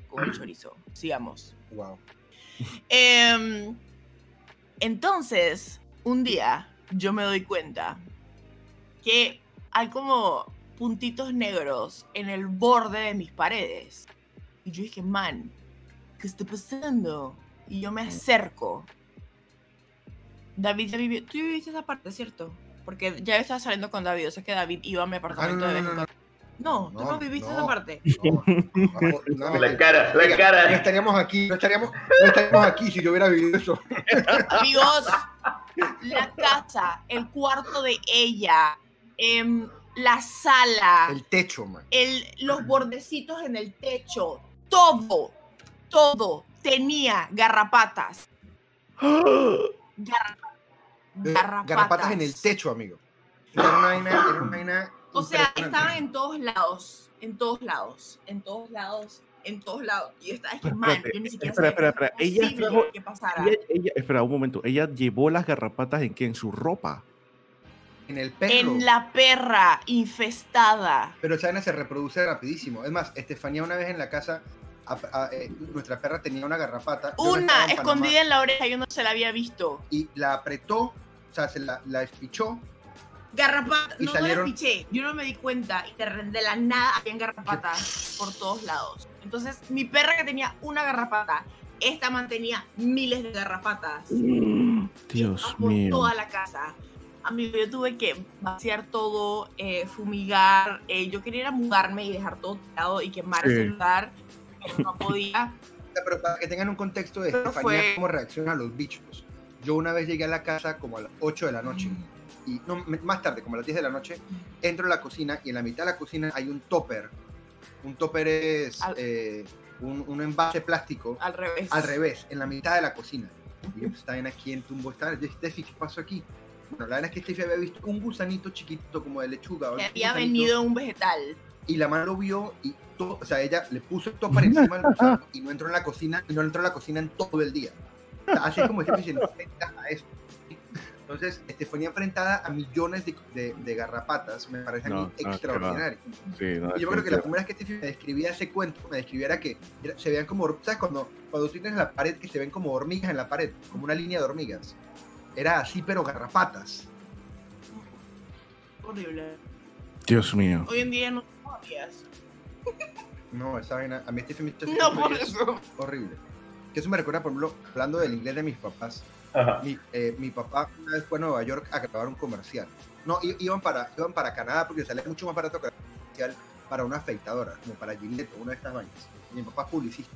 con el chorizo. Sigamos. Wow. Em, entonces, un día yo me doy cuenta que hay como puntitos negros en el borde de mis paredes. Y yo dije, man, ¿qué está pasando? Y yo me acerco. David ya vivió. Tú viviste esa parte, ¿cierto? Porque ya estaba saliendo con David. O sea que David iba a mi Ah, no, apartamento no, de vez en no, no. No, tú no viviste esa parte. No, no, no, La cara, la Oiga, No cara. estaríamos aquí, no estaríamos, no estaríamos aquí si yo hubiera vivido eso. Amigos, la casa, el cuarto de ella, em, la sala, El techo, man. el, los bordecitos en el techo, todo, todo tenía garrapatas. Garra- Eh, garrapatas. Garrapatas en el techo, amigo. Era una vaina, era una vaina O sea, estaban en todos lados, en todos lados, en todos lados, en todos lados. Y yo estaba Pero mal, espérate, yo ni siquiera espera, sabía espera, que espera. era Ella trajo- que pasara. Ella, ella- espera un momento. Ella llevó las garrapatas en qué? En su ropa. En el perro. En la perra infestada. Pero esa vaina se reproduce rapidísimo. Es más, Estefanía una vez en la casa, a- a- eh, nuestra perra tenía una garrapata. Una en Panamá, escondida en la oreja, yo no se la había visto. Y la apretó, o sea, se la, la espichó. Garrapata, Y no, salieron- no piché, yo no me di cuenta y de, de la nada habían garrapatas por todos lados. Entonces, mi perra que tenía una garrapata, esta mantenía miles de garrapatas. Dios por mío. toda la casa. Amigo, yo tuve que vaciar todo, eh, fumigar. eh, yo quería ir a mudarme y dejar todo tirado y quemar Sí. ese lugar, pero no podía. Pero para que tengan un contexto de Estefanía, fue- cómo reacciona a los bichos. Yo una vez llegué a la casa como a las 8 de la noche. Y no, más tarde, como a las 10 de la noche, entro a la cocina y en la mitad de la cocina hay un topper. Un topper es Al- eh, un, un envase plástico Al revés. al revés, en la mitad de la cocina. Y yo, pues, está bien aquí en tumbo. Está, yo, Steffi, ¿qué pasó aquí? Bueno, la verdad es que Steffi había visto un gusanito chiquito como de lechuga. Que había venido un vegetal. Y la mano lo vio y todo, o sea, ella le puso el topper encima del gusano y no entró en la cocina y no entró en la cocina en todo el día. O sea, así es como Steffi se enfrenta a eso. Entonces, Estefanía enfrentada a millones de, de- de garrapatas me parece a mí no, extraordinario. Sí, no, Y yo creo que la primera vez que Steffi me describía ese cuento, me describía era que se veían como, ¿sabes? Cuando, cuando tú tienes la pared que se ven como hormigas en la pared, como una línea de hormigas. Era así, pero garrapatas. Horrible. Dios mío. Hoy en día no. No, esa vaina, a mí Steffi me No, por eso. horrible. Que eso me recuerda, por ejemplo, hablando del inglés de mis papás. Mi, eh, mi papá una vez fue a Nueva York a grabar un comercial. No, i- iban para, iban para Canadá porque salía mucho más barato que el comercial para una afeitadora, como para Gillette o una de estas vainas. Mi papá es publicista.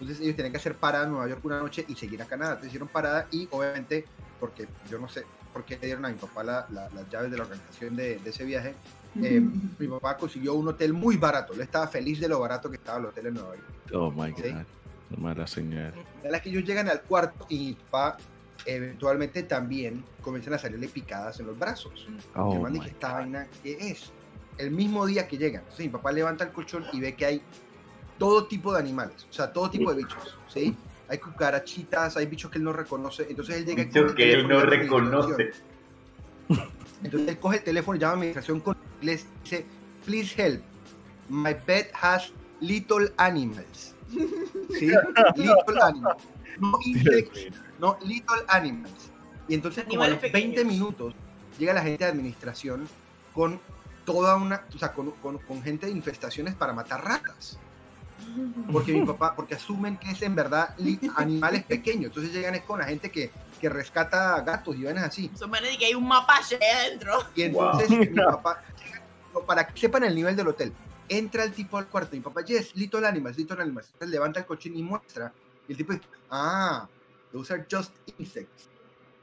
Entonces ellos tenían que hacer parada en Nueva York una noche y seguir a Canadá. Entonces hicieron parada y obviamente, porque yo no sé por qué le dieron a mi papá la- la- las llaves de la organización de, de ese viaje, eh, mi papá consiguió un hotel muy barato. Él estaba feliz de lo barato que estaba el hotel en Nueva York. Oh my Sí. God. Mala señal. La verdad es que ellos llegan al cuarto y mi papá eventualmente también comienzan a salirle picadas en los brazos. Oh dice, ¿esta vaina qué es? El mismo día que llegan. Mi papá levanta el colchón y ve que hay todo tipo de animales, o sea, todo tipo de bichos, ¿sí? Hay cucarachitas, hay bichos que él no reconoce. Entonces él llega y Bicho coge el que él teléfono no y llama a administración. reconoce. Entonces él coge el teléfono y llama a administración con inglés y dice, please help, my pet has little animals. ¿Sí? Little animals. No insects, no little animals. Y entonces como a los Animales 20 pequeños. minutos llega la gente de administración con toda una, o sea, con, con- con gente de infestaciones para matar ratas. Porque mi papá, porque asumen que es en verdad animales pequeños. Entonces llegan es con la gente que, que rescata gatos y vainas así. Son manes de que hay un mapache adentro. Y entonces mi papá, para que sepan el nivel del hotel, entra el tipo al cuarto. Mi papá, yes, little animals, little animals. Entonces levanta el cochín y muestra. Y el tipo dice, ah, those are just insects.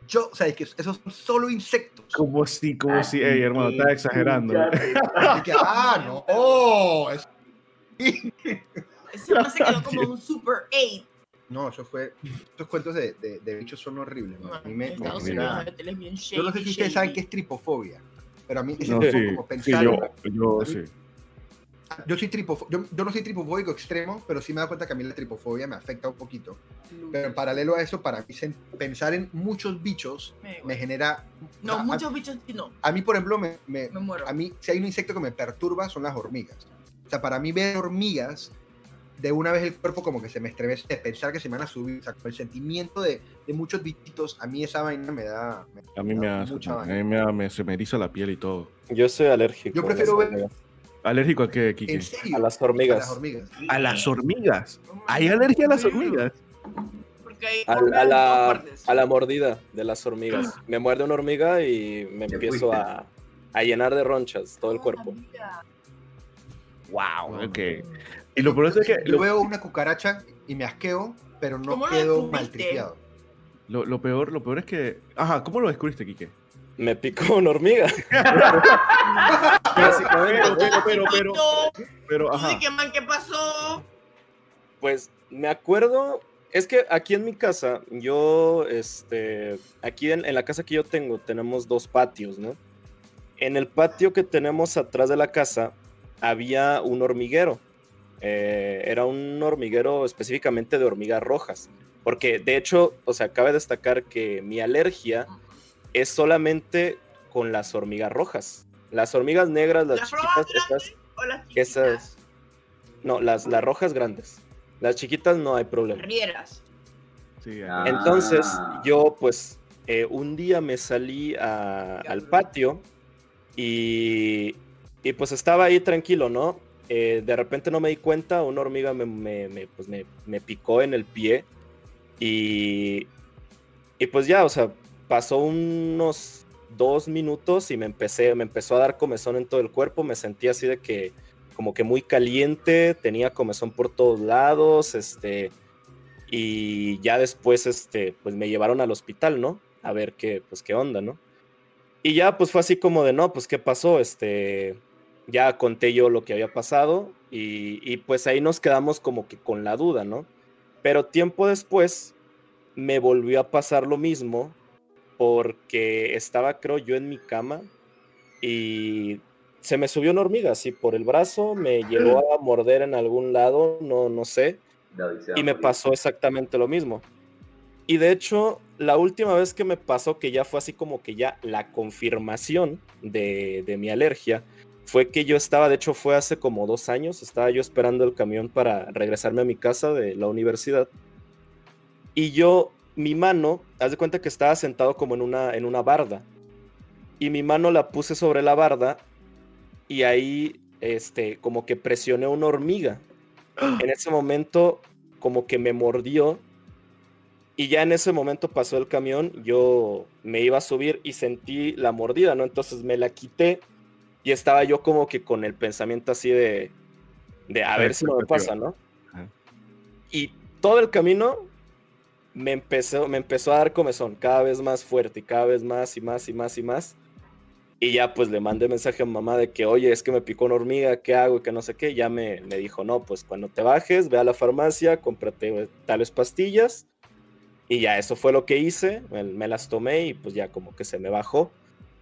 Yo, o sea, es que esos son solo insectos. Como si, como si, ey, hermano, estás exagerando. Que, ah, no, oh, es- Ese man se quedó como un Super 8. No, eso fue, esos cuentos de, de, de bichos son horribles. A mí me, En me bien yo no sé si ustedes saben qué es tripofobia, pero a mí No, tipo sí, como sí, pensar, yo, yo sí. Yo soy tripofo- yo, yo no soy tripofóbico extremo, pero sí me da cuenta que a mí la tripofobia me afecta un poquito. Pero en paralelo a eso, para mí pensar en muchos bichos Me- me genera... No, a, muchos bichos sí, no. a mí, por ejemplo, me, me- Me muero. a mí, si hay un insecto que me perturba, son las hormigas. O sea, para mí ver hormigas, de una vez el cuerpo como que se me estremece de pensar que se me van a subir. O sea, con el sentimiento de, de muchos bichitos, a mí esa vaina me da... me- A mí me da hace, mucha a mí me, da- me- se me eriza la piel y todo. Yo soy alérgico. Yo prefiero ver- hormigas. ¿Alérgico a qué, Kike? ¿En serio? A las A hormigas. las hormigas. A las hormigas. ¿Hay alergia a las hormigas? A, la, a la mordida de las hormigas. Me muerde una hormiga y me empiezo a, a llenar de ronchas todo el cuerpo. Wow, ok. Y lo peor es que. Yo veo una cucaracha y me asqueo, pero no ¿Cómo lo quedo maltripeado. lo- lo peor, lo peor es que. Ajá, ¿cómo lo descubriste, Quique? Me picó una hormiga. Básicamente, Pero, pero, pero, pero, ajá. di que, man, ¿qué pasó? Pues me acuerdo, es que aquí en mi casa, yo, este, aquí en, en la casa que yo tengo, tenemos dos patios, ¿no? En el patio que tenemos atrás de la casa había un hormiguero. Eh, era un hormiguero específicamente de hormigas rojas. Porque de hecho, o sea, cabe destacar que mi alergia es solamente con las hormigas rojas. Las hormigas negras, las ¿Las chiquitas, rojas esas, ¿O las chiquitas? esas, no, las, las rojas grandes. Las chiquitas no hay problema. Rieras. Sí, Ah. Entonces, yo pues eh, un día me salí a- al patio y, y, pues estaba ahí tranquilo, ¿no? Eh, de repente no me di cuenta, una hormiga me, me- me, pues, me- me picó en el pie y, y pues ya, o sea, pasó unos dos minutos y me empecé, me empezó a dar comezón en todo el cuerpo, me sentí así de que como que muy caliente, tenía comezón por todos lados, este, y ya después, este, pues me llevaron al hospital, ¿no? A ver qué, pues qué onda, ¿no? Y ya, pues fue así como de, no, pues qué pasó, este, ya conté yo lo que había pasado y, y pues ahí nos quedamos como que con la duda, ¿no? Pero tiempo después me volvió a pasar lo mismo porque estaba, creo yo, en mi cama y se me subió una hormiga así por el brazo, me llegó a morder en algún lado, no, no sé, y me pasó exactamente lo mismo. Y de hecho, la última vez que me pasó, que ya fue así como que ya la confirmación de, de mi alergia, fue que yo estaba, de hecho fue hace como dos años, estaba yo esperando el camión para regresarme a mi casa de la universidad. Y yo, mi mano, haz de cuenta que estaba sentado como en una, en una barda. Y mi mano la puse sobre la barda y ahí, este, como que presioné una hormiga. En ese momento, como que me mordió. Y ya en ese momento pasó el camión, yo me iba a subir y sentí la mordida, ¿no? Entonces me la quité y estaba yo como que con el pensamiento así de, de a ver si no me pasa, ¿no? Y todo el camino me empezó, me empezó a dar comezón, cada vez más fuerte cada vez más y más y más y más. Y ya pues le mandé mensaje a mamá de que, oye, es que me picó una hormiga, ¿qué hago? Y que no sé qué. Ya me, me dijo, no, pues cuando te bajes, ve a la farmacia, cómprate eh, tales pastillas. Y ya eso fue lo que hice, me, me las tomé y pues ya como que se me bajó.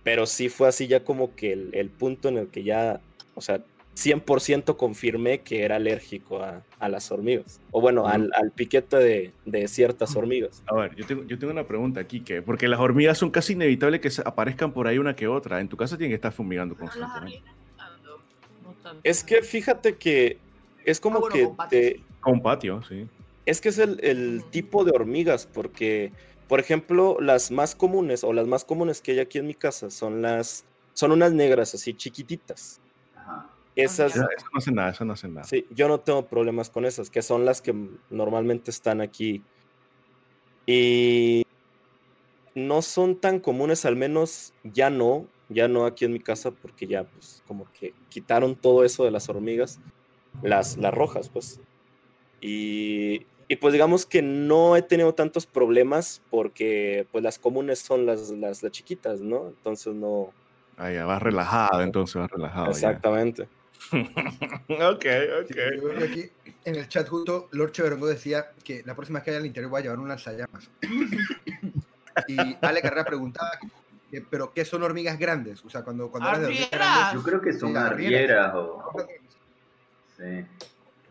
Pero sí fue así ya como que el, el punto en el que ya, o sea, 100% confirmé que era alérgico a, a las hormigas. O bueno, al, al piquete de, de ciertas hormigas. A ver, yo tengo, yo tengo una pregunta aquí, que porque las hormigas son casi inevitables que aparezcan por ahí una que otra. En tu casa tienen que estar fumigando constantemente. Es que fíjate que es como Ah, bueno, que con patas. te- Con patio, sí. es que es el, el tipo de hormigas, porque, por ejemplo, las más comunes o las más comunes que hay aquí en mi casa son las, son unas negras así chiquititas. Ajá. Esas, Eso, eso no hace nada, eso no hace nada. sí, yo no tengo problemas con esas, que son las que normalmente están aquí. Y no son tan comunes, al menos ya no, ya no aquí en mi casa, porque ya pues como que quitaron todo eso de las hormigas, las, las rojas, pues. Y, y, pues digamos que no he tenido tantos problemas porque pues las comunes son las, las, las chiquitas, ¿no? Entonces no... Ah, ya, vas relajada, entonces vas relajado. ya. Ok, que aquí en el chat justo Lord Cheverongo decía que la próxima vez que vaya al interior voy a llevar un lanzallamas. y Ale Carrera preguntaba, que, ¿pero qué son hormigas grandes? O sea, cuando, cuando de hormigas grandes... Yo creo que son arrieras o... Sí.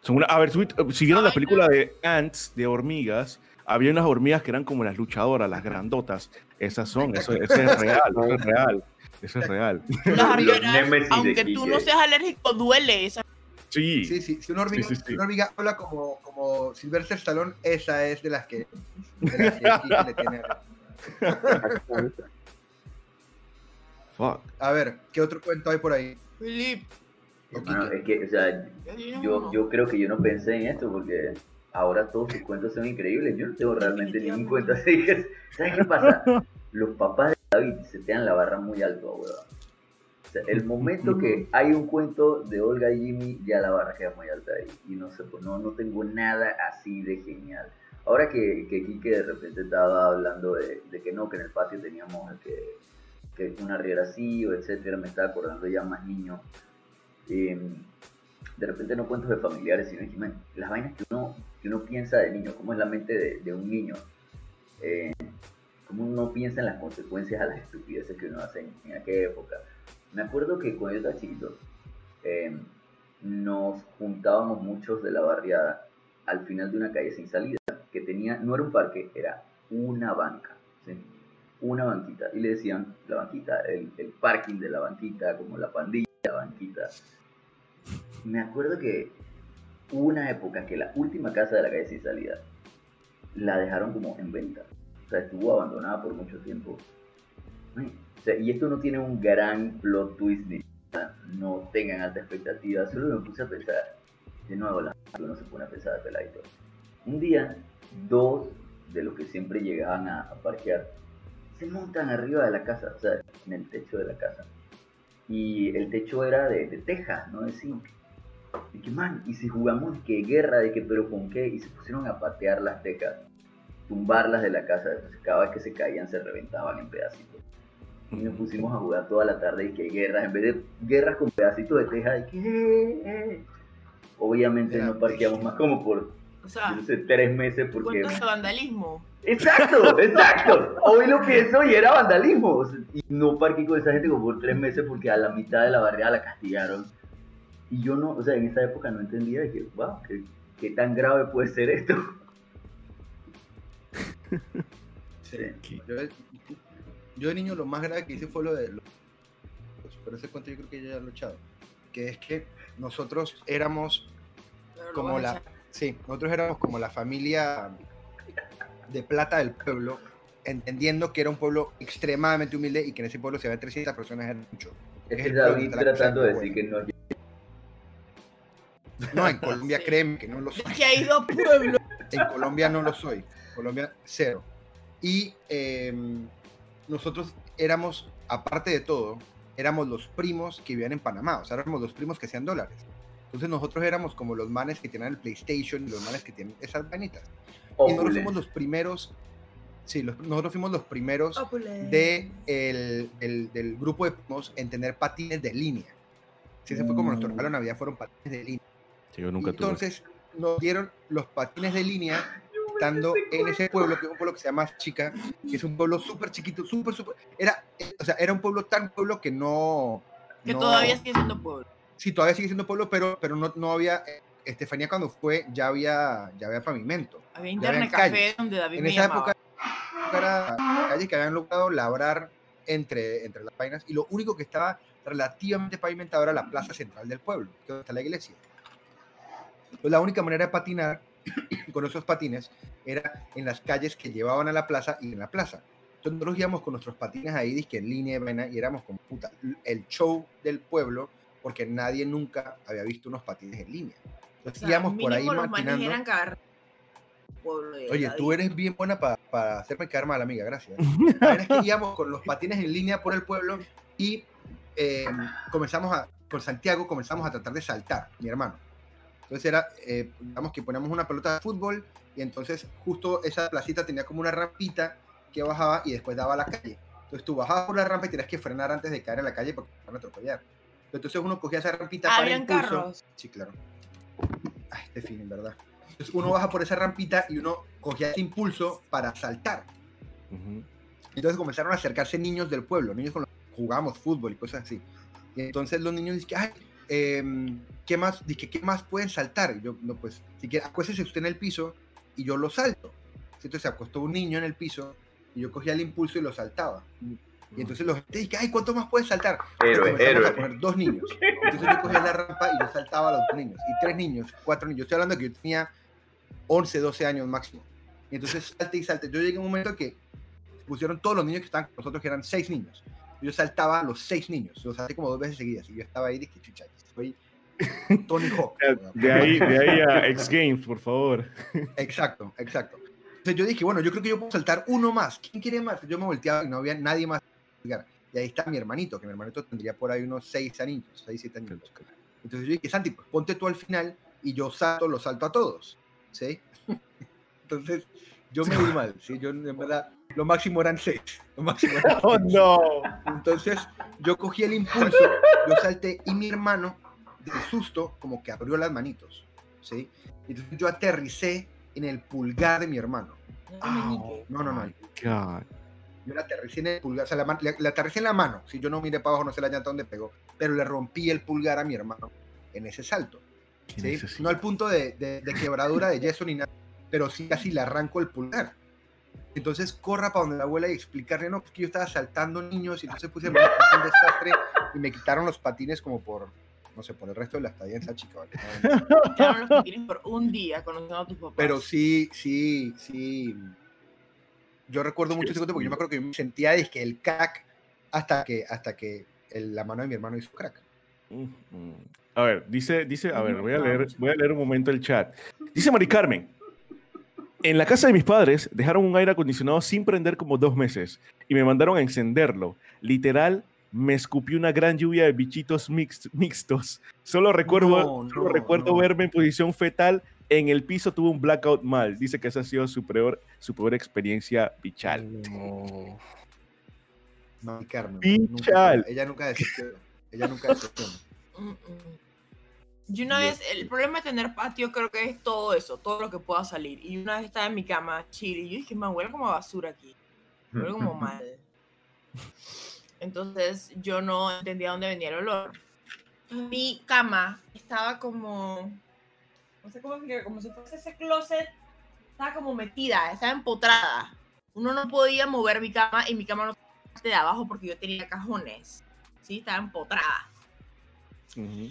Son una- a ver, ¿tú- si vieron la película de Ants, de hormigas, había unas hormigas que eran como las luchadoras, las grandotas. Esas son, eso, eso es real, eso es real. Eso es real. Las de aunque tú no seas alérgico, duele. Esa Sí, Sí, sí, si una hormiga, Sí, sí, sí. si una hormiga habla como, como Sylvester Stallone, esa es de las que, de las que Kike le tiene. fuck. A ver, ¿qué otro cuento hay por ahí? Philip, O Hermano, Quique? es que, o sea, yo, yo creo que yo no pensé en esto porque ahora todos sus cuentos son increíbles. Yo no tengo realmente ningún cuento así. que- ¿Sabes qué pasa? Los papás de David se te dan la barra muy alto, weón. sea, el momento que hay un cuento de Olga y Jimmy, ya la barra queda muy alta ahí. Y no sé, pues no, no tengo nada así de genial. Ahora que, que Kike de repente estaba hablando de, de que no, que en el patio teníamos que, que una riera así, o etcétera, me estaba acordando ya más niño. Em, de repente no cuentos de familiares, sino las vainas que uno, que uno piensa de niño, cómo es la mente de, de un niño. Eh, cómo uno piensa en las consecuencias a las estupideces que uno hace en, en aquella época. Me acuerdo que cuando yo estaba eh, nos juntábamos muchos de la barriada al final de una calle sin salida, que tenía, no era un parque, era una banca, una banquita, y le decían la banquita, el, el parking de la banquita, como la pandilla banquita. Me acuerdo que una época que la última casa de la calle sin salida la dejaron como en venta. Estuvo abandonada por mucho tiempo. O y esto no tiene un gran plot twist ni. No tengan alta expectativa. Solo me puse a pensar. De nuevo, la que uno se pone a pensar de peladito. Un día, dos de los que siempre llegaban a, a parquear se montan arriba de la casa, o sea, en el techo de la casa. Y el techo era de, de teja, no de zinc. Y que, man, y si jugamos que guerra, de que, pero con qué, y se pusieron a patear las tejas, tumbarlas de la casa, entonces cada vez que se caían se reventaban en pedacitos. Y nos pusimos a jugar toda la tarde y que guerras, en vez de guerras con pedacitos de teja, y que... eh, eh. Obviamente Era no parqueamos más como por, O sea, yo no sé, tres meses porque... cuentos de vandalismo. Exacto, exacto. Hoy lo pienso y era vandalismo. O sea, y no parqué con esa gente como por tres meses porque a la mitad de la barriada la castigaron. Y yo no, o sea, en esa época no entendía de que, wow, ¿qué, qué tan grave puede ser esto? Sí. Yo, yo de niño lo más grave que hice fue lo de los... Pero ese cuento yo creo que ya lo he echado. Que es que nosotros éramos lo como la... Sí, nosotros éramos como la familia de plata del pueblo, entendiendo que era un pueblo extremadamente humilde y que en ese pueblo si había 300 personas era mucho. Es Es el David tratando de decir que no. No, en Colombia Sí. créeme que no lo soy. Es que hay dos pueblos. En Colombia no lo soy. Colombia cero. Y eh, nosotros éramos, aparte de todo, éramos los primos que vivían en Panamá. O sea, éramos los primos que hacían dólares. Entonces nosotros éramos como los manes que tienen el PlayStation y los manes que tienen esas vanitas. Y nosotros fuimos los primeros, sí, los- nosotros fuimos los primeros de el, del- del grupo de primos en tener patines de línea. Sí, ese fue como nuestro Mm. regalo de Navidad, fueron patines de línea. Sí, yo nunca Y tuve. entonces nos dieron los patines de línea estando en ese pueblo, que es un pueblo que se llama Chica, que es un pueblo súper chiquito, súper, súper. Era, o sea, era un pueblo tan pueblo que no. Que no- todavía sigue siendo pueblo. Sí, todavía sigue siendo pueblo, pero, pero no, no había. eh, Estefanía cuando fue ya había, ya había pavimento. Había internet habían café donde David En me esa llamaba. época era calles que habían logrado labrar entre, entre las vainas y lo único que estaba relativamente pavimentado era la plaza central del pueblo, donde está la iglesia. Pues la única manera de patinar con esos patines era en las calles que llevaban a la plaza y en la plaza. Entonces nosotros íbamos con nuestros patines ahí, disque en línea, vaina, y éramos como puta, el show del pueblo, porque nadie nunca había visto unos patines en línea. O Entonces sea, íbamos por ahí maquinando. de Oye, tú eres bien buena para hacerme quedar mal, amiga, gracias. La verdad es que íbamos con los patines en línea por el pueblo y eh, comenzamos a, con Santiago comenzamos a tratar de saltar, mi hermano. Entonces era, eh, digamos que poníamos una pelota de fútbol y entonces justo esa placita tenía como una rampita que bajaba y después daba a la calle. Entonces tú bajabas por la rampa y tenías que frenar antes de caer en la calle porque te van a atropellar. Entonces uno cogía esa rampita para Habían impulso. carros. Sí, claro. Ay, este fin, en verdad. Entonces uno baja por esa rampita y uno cogía ese impulso para saltar. Ujú. Entonces comenzaron a acercarse niños del pueblo, niños con los que jugábamos fútbol y cosas así. Y entonces los niños dicen, ay, em, ¿qué más? Dije, ¿qué más pueden saltar? Yo, no, pues, si quiere, acuéstese usted en el piso y yo lo salto. Entonces se acostó un niño en el piso y yo cogía el impulso y lo saltaba. Y entonces los gente dice, ay, ¿cuánto más puedes saltar? Héroe, comenzamos a héroe. poner dos niños. Entonces yo cogía la rampa y yo saltaba a los dos niños. Y tres niños, cuatro niños. Yo estoy hablando que yo tenía 11, 12 años máximo. Y entonces salte y salte. Yo llegué a un momento que pusieron todos los niños que estaban con nosotros, que eran seis niños. Yo saltaba a los seis niños. Los salté como dos veces seguidas. Y yo estaba ahí, dije, chucha, soy Tony Hawk. De ahí, de ahí a X Games, por favor. Exacto, exacto. Entonces yo dije, bueno, yo creo que yo puedo saltar uno más. ¿Quién quiere más? Yo me volteaba y no había nadie más. Y ahí está mi hermanito, que mi hermanito tendría por ahí unos 6 añitos, 6, 7 años. Entonces yo dije, Santi, pues ponte tú al final y yo salto, los salto a todos, ¿sí? Entonces yo me vi mal, ¿sí? Yo en verdad, lo máximo eran 6. Lo máximo eran Oh, seis. no. Entonces yo cogí el impulso, yo salté y mi hermano, del susto, como que abrió las manitos, ¿sí? Entonces yo aterricé en el pulgar de mi hermano. No, no, no. God. Yo le aterricé en el pulgar, o sea, la le, le aterricé en la mano. Si yo no miré para abajo, no sé la llanta dónde pegó, pero le rompí el pulgar a mi hermano en ese salto. ¿sí? No al punto de, de- de quebradura de yeso ni nada, pero sí casi le arranco el pulgar. Entonces corra para donde la abuela y explicarle, no, es que yo estaba saltando niños y entonces puse un desastre y me quitaron los patines como por, no sé, por el resto de la estadía en esa chica. ¿vale? Quedaron los patines por un día conociendo a tus papás. Pero sí, sí, sí. Yo recuerdo mucho ese cuento porque yo me acuerdo que yo me sentía de que el crack hasta que, hasta que el- la mano de mi hermano hizo crack. A ver, dice, dice, a ver, voy a leer, voy a leer un momento el chat. Dice Mari Carmen. En la casa de mis padres dejaron un aire acondicionado sin prender como dos meses y me mandaron a encenderlo. Literal, me escupió una gran lluvia de bichitos mix- mixtos. Solo recuerdo, No, solo no, recuerdo no. verme en posición fetal en el piso, tuve un blackout mal. Dice que esa ha sido su peor, su peor experiencia bichal. No. Carmen. Pichal. Nunca, ella nunca decepciona. Ella nunca decepciona. Yo una vez, el problema de tener patio creo que es todo eso, todo lo que pueda salir. Y una vez estaba en mi cama, chill, y yo dije, man, huele como a basura aquí. Huele como mal. Entonces yo no entendía dónde venía el olor. Mi cama estaba como, no sé cómo explicar, como si fuese ese closet, estaba como metida, estaba empotrada. Uno no podía mover mi cama y mi cama no de abajo porque yo tenía cajones. Sí, estaba empotrada. Ujú.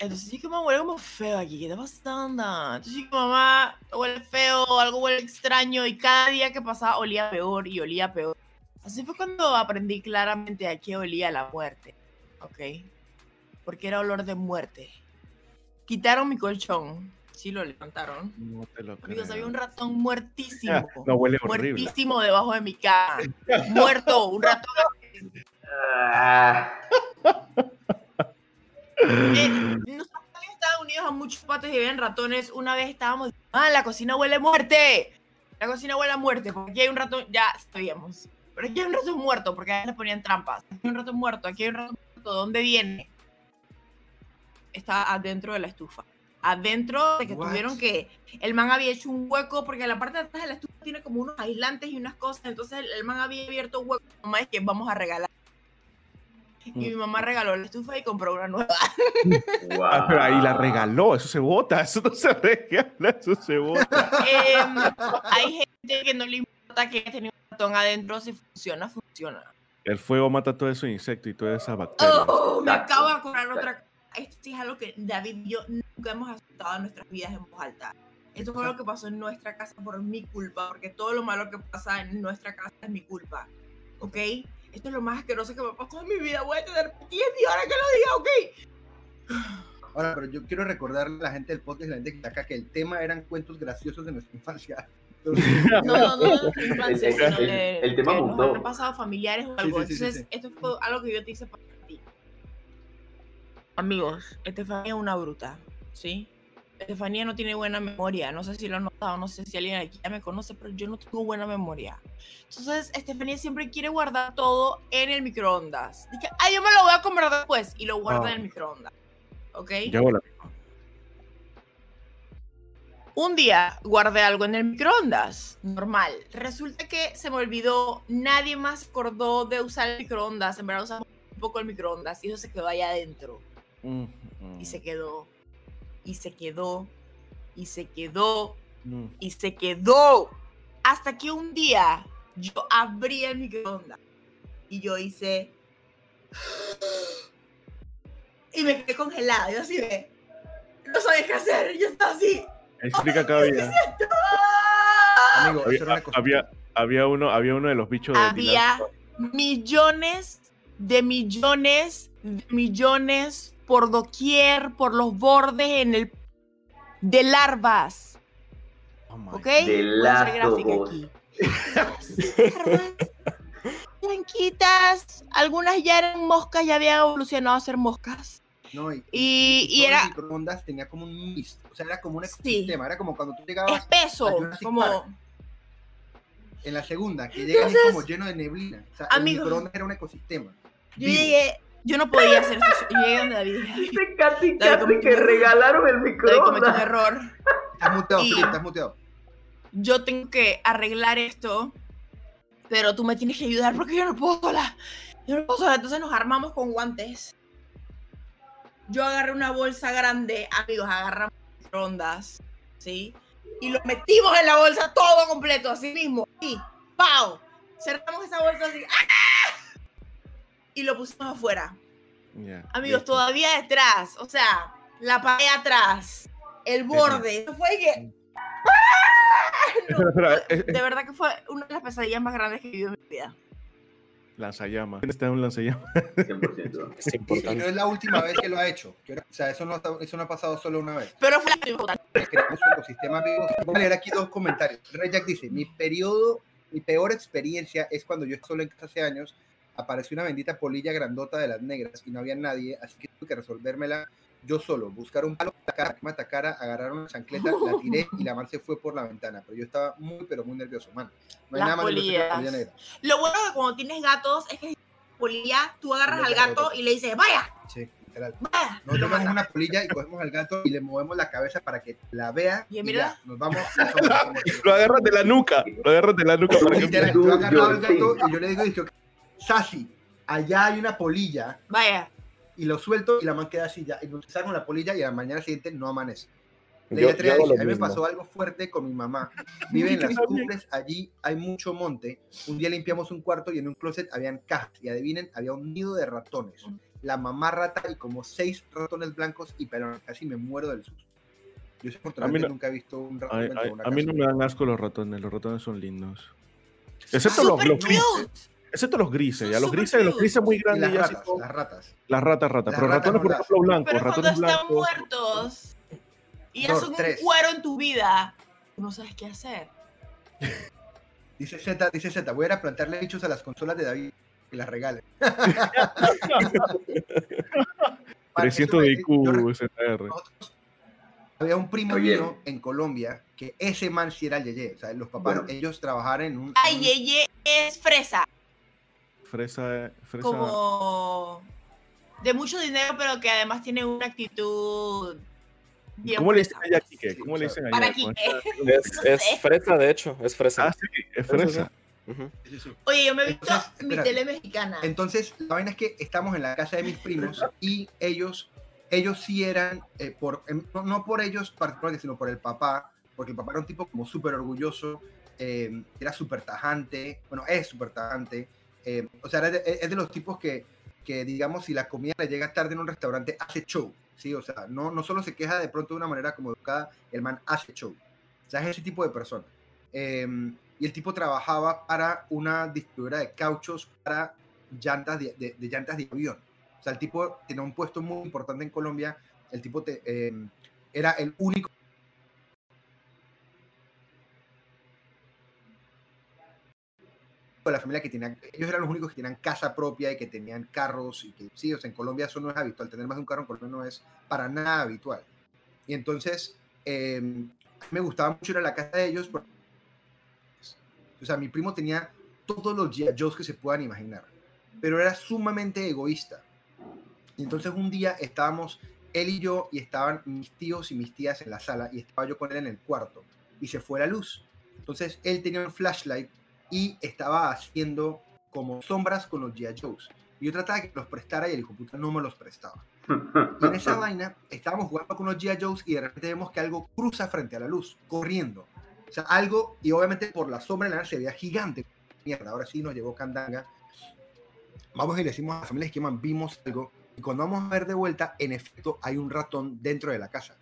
Entonces dije, mamá, huele como feo aquí, ¿qué está pasando? Entonces dije, mamá, huele feo, algo huele extraño, y cada día que pasaba olía peor y olía peor. Así fue cuando aprendí claramente a qué olía la muerte, ¿ok? Porque era olor de muerte. Quitaron mi colchón, sí lo levantaron. No te lo creo. Amigos, había un ratón muertísimo, No, huele horrible. muertísimo debajo de mi cama. Muerto, un ratón Ah, Eh, nosotros en Estados Unidos a muchos patos y habían ratones. Una vez estábamos, ah, la cocina huele a muerte. La cocina huele a muerte, porque aquí hay un ratón, ya sabíamos. Pero aquí hay un ratón muerto, porque a ponían trampas. Aquí hay un ratón muerto, aquí hay un ratón muerto. ¿Dónde viene? Está adentro de la estufa. Adentro de que What? tuvieron que. El man había hecho un hueco, porque la parte de atrás de la estufa tiene como unos aislantes y unas cosas. Entonces el, el man había abierto un hueco. Mamá es que vamos a regalar. Y mi mamá regaló la estufa y compró una nueva. Ah, pero ahí la regaló, eso se bota, eso no se regala, eso se bota. Em, hay gente que no le importa que tenga un ratón adentro, si funciona, funciona. El fuego mata todo esos insectos y todas esas bacterias. Oh, me Exacto. acabo de acordar otra cosa. Esto sí es algo que David y yo nunca hemos aceptado en nuestras vidas en voz alta. Esto fue lo que pasó en nuestra casa por mi culpa, porque todo lo malo que pasa en nuestra casa es mi culpa. ¿Ok? Esto es lo más asqueroso que me ha pasado en mi vida. Voy a tener 10 ahora que lo diga, ¿ok? Ahora, pero yo quiero recordarle a la gente del podcast y la gente que está acá que el tema eran cuentos graciosos de nuestra infancia. Entonces, No, no, no, de infancia, El- sino el- de el tema que nos han pasado familiares o algo. sí, sí, sí, Entonces, sí. esto fue algo que yo te hice para ti. Amigos, Estefanía es una bruta, ¿sí? Estefanía no tiene buena memoria. No sé si lo han notado, no sé si alguien aquí ya me conoce, pero yo no tengo buena memoria. Entonces, Estefanía siempre quiere guardar todo en el microondas. Dice, ay, yo me lo voy a comer después y lo guarda Ah. en el microondas. ¿Ok? Yo hago la misma. Un día guardé algo en el microondas, normal. Resulta que se me olvidó, nadie más acordó de usar el microondas. En verdad usamos un poco el microondas y eso se quedó ahí adentro. Mm, mm, Y se quedó, y se quedó, y se quedó, mm. y se quedó. Hasta que un día yo abrí el microondas y yo hice... Y me quedé congelada. Yo así de... No sabía qué hacer. Yo estaba así... Explica cada día. ¡ah! amigo, eso era Había, había, había uno, había uno de los bichos de había millones de millones de millones por doquier, por los bordes en el de larvas, Oh my ¿ok? De Voy a hacer gráfica látigos. aquí. Las larvas blanquitas, algunas ya eran moscas, ya habían evolucionado a ser moscas. No, y, Y, y era microondas tenía como un mist, o sea, era como un Sí. ecosistema, era como cuando tú llegabas espeso, como... Park. en la segunda, que llegas como lleno de neblina. O sea, amigo. el microondas era un ecosistema. Yo vivo. llegué, yo no podía hacer eso. Yo llegué donde David Dice Katy, David, Katy cometí que regalaron el David cometió un error. Estás muteado, Felipe, estás muteado. Yo tengo que arreglar esto, pero tú me tienes que ayudar porque yo no puedo sola. Yo no puedo sola. Entonces nos armamos con guantes. Yo agarré una bolsa grande, amigos, agarramos rondas, ¿sí? Y lo metimos en la bolsa todo completo, así mismo. Y ¡pau! Cerramos esa bolsa así. ¡ah! Y lo pusimos afuera. Ya, Amigos, listo. todavía detrás, o sea, la pared atrás, el borde. Eso fue que. ¡Ah! No, eh, eh, de verdad que fue una de las pesadillas más grandes que he vivido en mi vida. lanzallamas. Está un lanzallamas. 100%. Es no es la última vez que lo ha hecho. O sea, eso no, ha- eso no ha pasado solo una vez. Pero fue la última. Ecosistema vivo. Voy a leer aquí dos comentarios. Rejack dice, mi periodo, mi peor experiencia es cuando yo solo en casa hace años apareció una bendita polilla grandota de las negras y no había nadie, así que tuve que resolvérmela yo solo, buscar un palo para que me atacara, agarrar una chancleta, la tiré y la man se fue por la ventana, pero yo estaba muy, pero muy nervioso, man. No hay Las nada más nervioso que la polillas. polilla negra. Lo bueno que cuando tienes gatos es que polilla, tú agarras al gato y le dices, vaya, Sí, literal. vaya. Vemos mata. una polilla y cogemos al gato y le movemos la cabeza para que la vea Y y, mira. ya, nos vamos. Lo agarras de la nuca. Lo agarras de la nuca para que Literal, Tú, yo agarraba al gato y yo le digo, Sashi, allá hay una polilla Vaya. y lo suelto y la man queda así ya. Y nos sacan la polilla y a la mañana siguiente no amanece. Le Yo- yo a mí me pasó algo fuerte con mi mamá. Vive en las cumbres, allí hay mucho monte. Un día limpiamos un cuarto y en un closet habían cajas. Y adivinen, había un nido de ratones. La mamá rata y como seis ratones blancos y pelones. Casi me muero del susto. Yo afortunadamente no- nunca he visto un A, ratón de a- mí no me dan asco los ratones. Los ratones son lindos. Excepto los, los. Excepto los grises. Ya los grises, los grises muy grandes. las ratas, las ratas. Las ratas, ratas. Las Pero ratas ratones, no por ejemplo, blancos. Pero cuando ratones están blancos. muertos y ya son tres. un cuero en tu vida, tú no sabes qué hacer. Dice Z, dice Z, voy a ir a plantarle bichos a las consolas de David y las regalen. 300 de IQ, ZR. había un primo Oye. mío en Colombia que ese man sí era el Yeye. O sea, los papás, Bueno. ellos trabajaban en un. Ay, Yeye es fresa. Fresa, fresa. Como de mucho dinero, pero que además tiene una actitud. bien ¿Cómo le dicen allá a. Kike? Sí, ¿Cómo le o sea, dicen allá? Para Quique. Es, No es sé. fresa, de hecho, es fresa. Ah, sí, es fresa. Oye, yo me he visto Entonces, mi tele mexicana. Entonces, la vaina es que estamos en la casa de mis primos y ellos, ellos sí eran, eh, por, em, no, no por ellos particularmente, sino por el papá, porque el papá era un tipo como súper orgulloso, eh, era súper tajante, bueno, es súper tajante, eh, o sea, era de- es de los tipos que, que, digamos, si la comida le llega tarde en un restaurante, hace show, ¿sí? O sea, no, no solo se queja de pronto de una manera como educada, el man hace show. O sea, es ese tipo de persona. Eh, y el tipo trabajaba para una distribuidora de cauchos para llantas de, de- de llantas de avión. O sea, el tipo tenía un puesto muy importante en Colombia. El tipo te- eh, era el único de la familia que tenían, ellos eran los únicos que tenían casa propia y que tenían carros y que sí, o sea, en Colombia eso no es habitual, tener más de un carro en Colombia no es para nada habitual. Y entonces eh, me gustaba mucho ir a la casa de ellos porque o sea, mi primo tenía todos los G.I. Que se puedan imaginar, pero era sumamente egoísta. Y entonces un día estábamos él y yo y estaban mis tíos y mis tías en la sala y estaba yo con él en el cuarto y se fue la luz. Entonces él tenía un flashlight y estaba haciendo como sombras con los G.I. Joes. Y yo trataba de que los prestara y el hijo puta no me los prestaba. Y en esa vaina estábamos jugando con los G.I. Joes y de repente vemos que algo cruza frente a la luz, corriendo. O sea, algo, y obviamente por la sombra de la se veía gigante. Mierda, ahora sí nos llevó Candanga. Vamos y le decimos a la familia que man, vimos algo. Y cuando vamos a ver de vuelta, en efecto, hay un ratón dentro de la casa.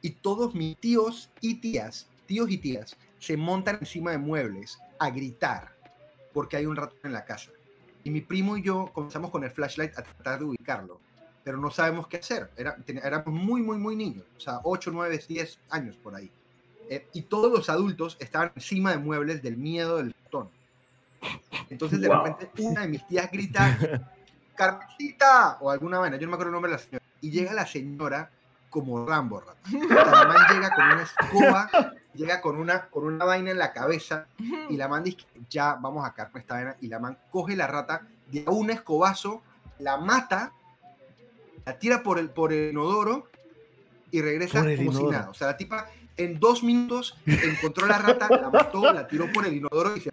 Y todos mis tíos y tías, tíos y tías, se montan encima de muebles a gritar porque hay un ratón en la casa. Y mi primo y yo comenzamos con el flashlight a tratar de ubicarlo, pero no sabemos qué hacer. Era, éramos muy, muy, muy niños, o sea, 8, 9, 10 años por ahí. Eh, y todos los adultos estaban encima de muebles del miedo del ratón. Entonces de Wow. repente una de mis tías grita, Carmencita, o alguna vaina, yo no me acuerdo el nombre de la señora. Y llega la señora como Rambo, rata. O sea, la man llega con una escoba, llega con una, con una vaina en la cabeza y la man dice, ya vamos a acabar con esta vaina. Y la man coge la rata de un escobazo, la mata, la tira por el, por el inodoro y regresa como si nada. O sea, la tipa en dos minutos encontró la rata, la mató, la tiró por el inodoro y se...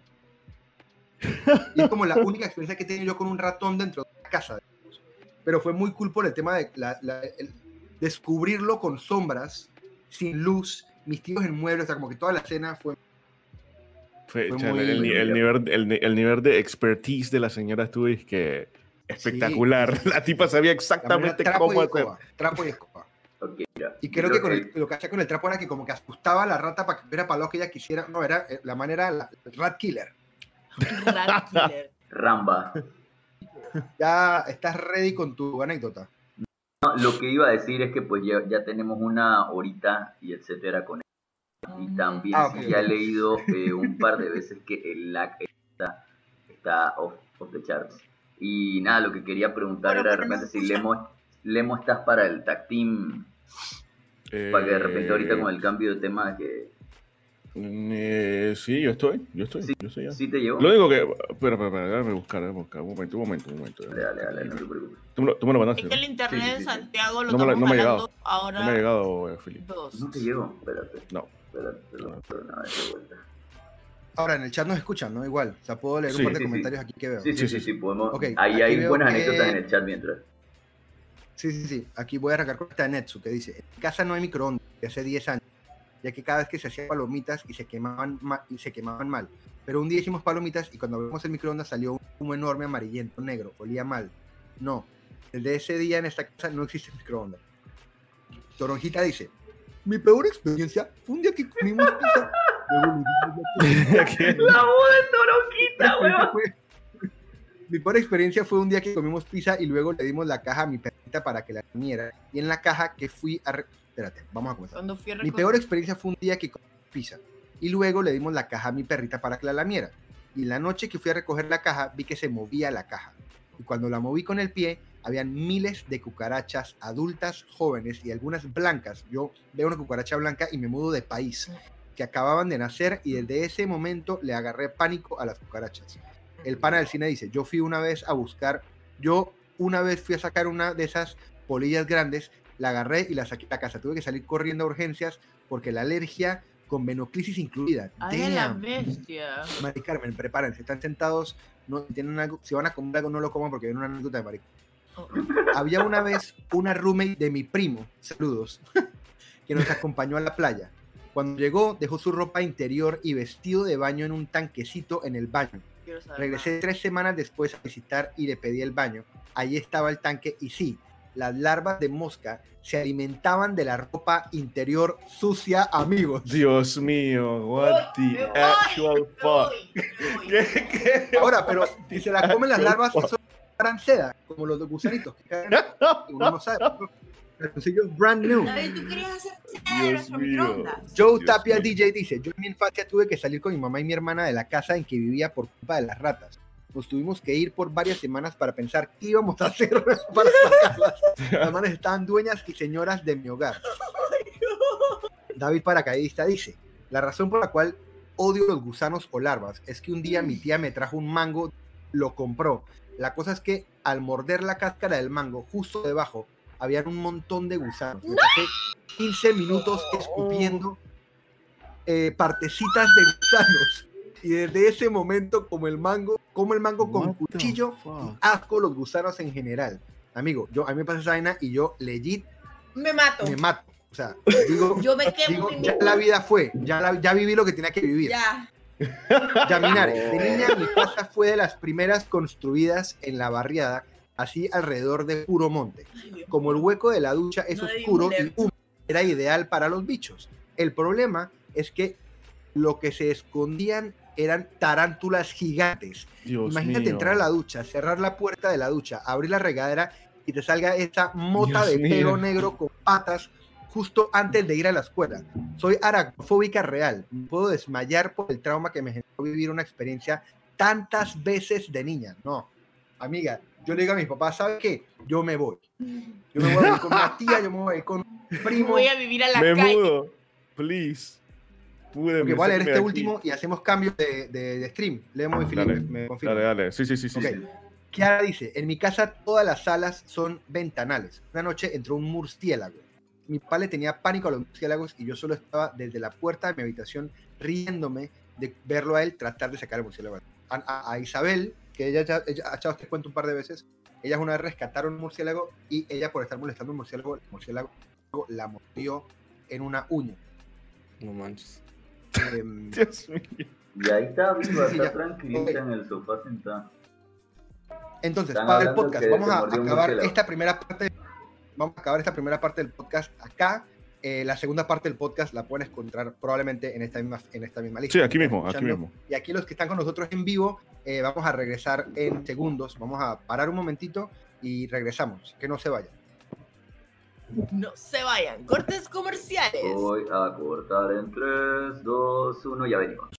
Y es como la única experiencia que he tenido yo con un ratón dentro de la casa. Pero fue muy cool por el tema de la- la- el descubrirlo con sombras, sin luz, mis tíos en muebles, o sea, como que toda la escena fue Fue, Fue chale, muy- el, ni- el nivel, el, el nivel de expertise de la señora estuvo es que espectacular. La tipa sabía exactamente trapo cómo y hacer. escoba, trapo y escoba. Ok, ya. Y creo que con el- lo que hacía con el trapo era que como que asustaba a la rata para que hubiera para lo que ella quisiera. No, era eh, la manera, la, el rat killer. Rat killer. Ramba. Ya estás ready con tu anécdota. No, lo que iba a decir es que pues ya, ya tenemos una horita y etcétera con él. Y también Ah, sí ya he leído eh, un par de veces que el lag está, está off, off the charts. Y nada, lo que quería preguntar Pero era de ¿por qué no repente si? Lemo, Lemo estás para el tag team, para que de repente ahorita con el cambio de tema que Eh, sí, yo estoy. Yo estoy. Sí. Yo estoy ya. sí te llevó. Lo único que. Espera, espera, espera, déjame buscar, déjame buscar. Un momento, un momento, un momento. Dale, dale, dale, no te preocupes. Tú, me lo- tú me lo mandaste. Es que el internet Sí, sí, de. Santiago lo No me no me ha llegado. ahora No me ha llegado, eh, Felipe. dos. No te llegó, espérate. No. Espérate, de vuelta. Ahora, en el chat nos escuchan, ¿no? Igual. O sea, puedo leer Sí. un par de Sí, sí, sí. comentarios aquí que veo. Sí, sí, Sí, sí, podemos. Ok, Ahí hay buenas que- anécdotas en el chat mientras. Sí, sí, sí. Aquí voy a arrancar con esta de Netsu que dice: En casa no hay microondas de hace 10 años, ya que cada vez que se hacían palomitas y se quemaban, ma- y se quemaban mal. Pero un día hicimos palomitas y cuando abrimos el microondas salió un humo enorme amarillento, negro, olía mal. No, desde ese día en esta casa no existe microondas. Toronjita dice: Mi peor experiencia fue un día que comimos pizza. La voz de Toronquita, weón. Mi peor experiencia fue un día que comimos pizza y luego le dimos la caja a mi perrita para que la comiera. Y en la caja que fui a... Espérate, vamos a comenzar. Cuando fui a Mi peor experiencia fue un día que comí pizza y luego le dimos la caja a mi perrita para que la lamiera. Y la noche que fui a recoger la caja vi que se movía la caja. Y cuando la moví con el pie, habían miles de cucarachas adultas, jóvenes y algunas blancas. Yo veo una cucaracha blanca y me mudo de país, que acababan de nacer y desde ese momento le agarré pánico a las cucarachas. El pana del cine dice, yo fui una vez a buscar, yo una vez fui a sacar una de esas polillas grandes, la agarré y la saqué a casa. Tuve que salir corriendo a urgencias porque la alergia con venoclisis incluida. Ay, la bestia. Mari Carmen, prepárense, están sentados, no tienen algo, si van a comer algo no lo coman porque viene una anécdota de Mari. Oh, Había una vez una roommate de mi primo, saludos, que nos acompañó a la playa. Cuando llegó, dejó su ropa interior y vestido de baño en un tanquecito en el baño. Regresé tres semanas después a visitar y le pedí el baño. Allí estaba el tanque y sí, las larvas de mosca se alimentaban de la ropa interior sucia, amigos. Dios mío, what the voy, actual fuck. Ahora, pero si se la comen las larvas, eso harán seda, como los gusanitos que caen. Uno no sabe. Brand new. ¿tú querías hacer Dios mío. Joe Dios Tapia mío. DJ dice, yo en mi infancia tuve que salir con mi mamá y mi hermana de la casa en que vivía por culpa de las ratas. Nos tuvimos que ir por varias semanas para pensar qué íbamos a hacer para. Las estaban dueñas y señoras de mi hogar. David Paracaidista dice, la razón por la cual odio los gusanos o larvas es que un día mi tía me trajo un mango, lo compró. La cosa es que al morder la cáscara del mango, justo debajo, habían un montón de gusanos. Me pasé 15 minutos escupiendo eh, partecitas de gusanos. Y desde ese momento, como el mango, como el mango con What cuchillo, y asco los gusanos en general. Amigo, yo a mí me pasa esa vaina y yo legit Me mato. me mato. O sea, digo, Yo me quemo. digo ya la vida fue, ya, la- ya viví lo que tenía que vivir. Ya. Yaminar, de niña mi casa fue de las primeras construidas en la barriada, así alrededor de puro monte. Como el hueco de la ducha es No oscuro y húmedo, era ideal para los bichos. El problema es que lo que se escondían eran tarántulas gigantes. Dios Imagínate mío. entrar a la ducha, cerrar la puerta de la ducha, abrir la regadera y te salga esta mota Dios de pelo negro con patas justo antes de ir a la escuela. Soy aracnofóbica real. Me puedo desmayar por el trauma que me generó vivir una experiencia tantas veces de niña. No, amiga, yo le digo a mis papás, ¿sabes qué? Yo me voy. Yo me voy a ir con una tía, yo me voy a ir con un primo. Voy a vivir a la Me calle. mudo. Please. Pude Porque voy a leer este aquí. último y hacemos cambio de, de- de stream. Leemos y Felipe, Dale, me confirma. Dale, dale. Sí, sí, sí, sí. Ok. sí. Kiara dice, en mi casa todas las salas son ventanales. Una noche entró un murciélago. Mi padre tenía pánico a los murciélagos y yo solo estaba desde la puerta de mi habitación riéndome de verlo a él tratar de sacar el murciélago. A, a- a Isabel, que ella ya ella ha echado este cuento un par de veces, ellas una vez rescataron un murciélago y ella por estar molestando a un murciélago, el murciélago la mordió en una uña. No manches. Em, Dios mío. Y ahí está viva, Sí, está tranquilita en el sofá sentada. Entonces, Están para el podcast, vamos a acabar esta primera parte. Vamos a acabar esta primera parte del podcast acá. Eh, la segunda parte del podcast la pueden encontrar probablemente en esta misma, en esta misma lista. Sí, aquí mismo, aquí mismo. Y aquí los que están con nosotros en vivo, eh, vamos a regresar en segundos. Vamos a parar un momentito y regresamos. Que no se vayan. No se vayan. Cortes comerciales. Voy a cortar en 3, 2, 1, ya venimos.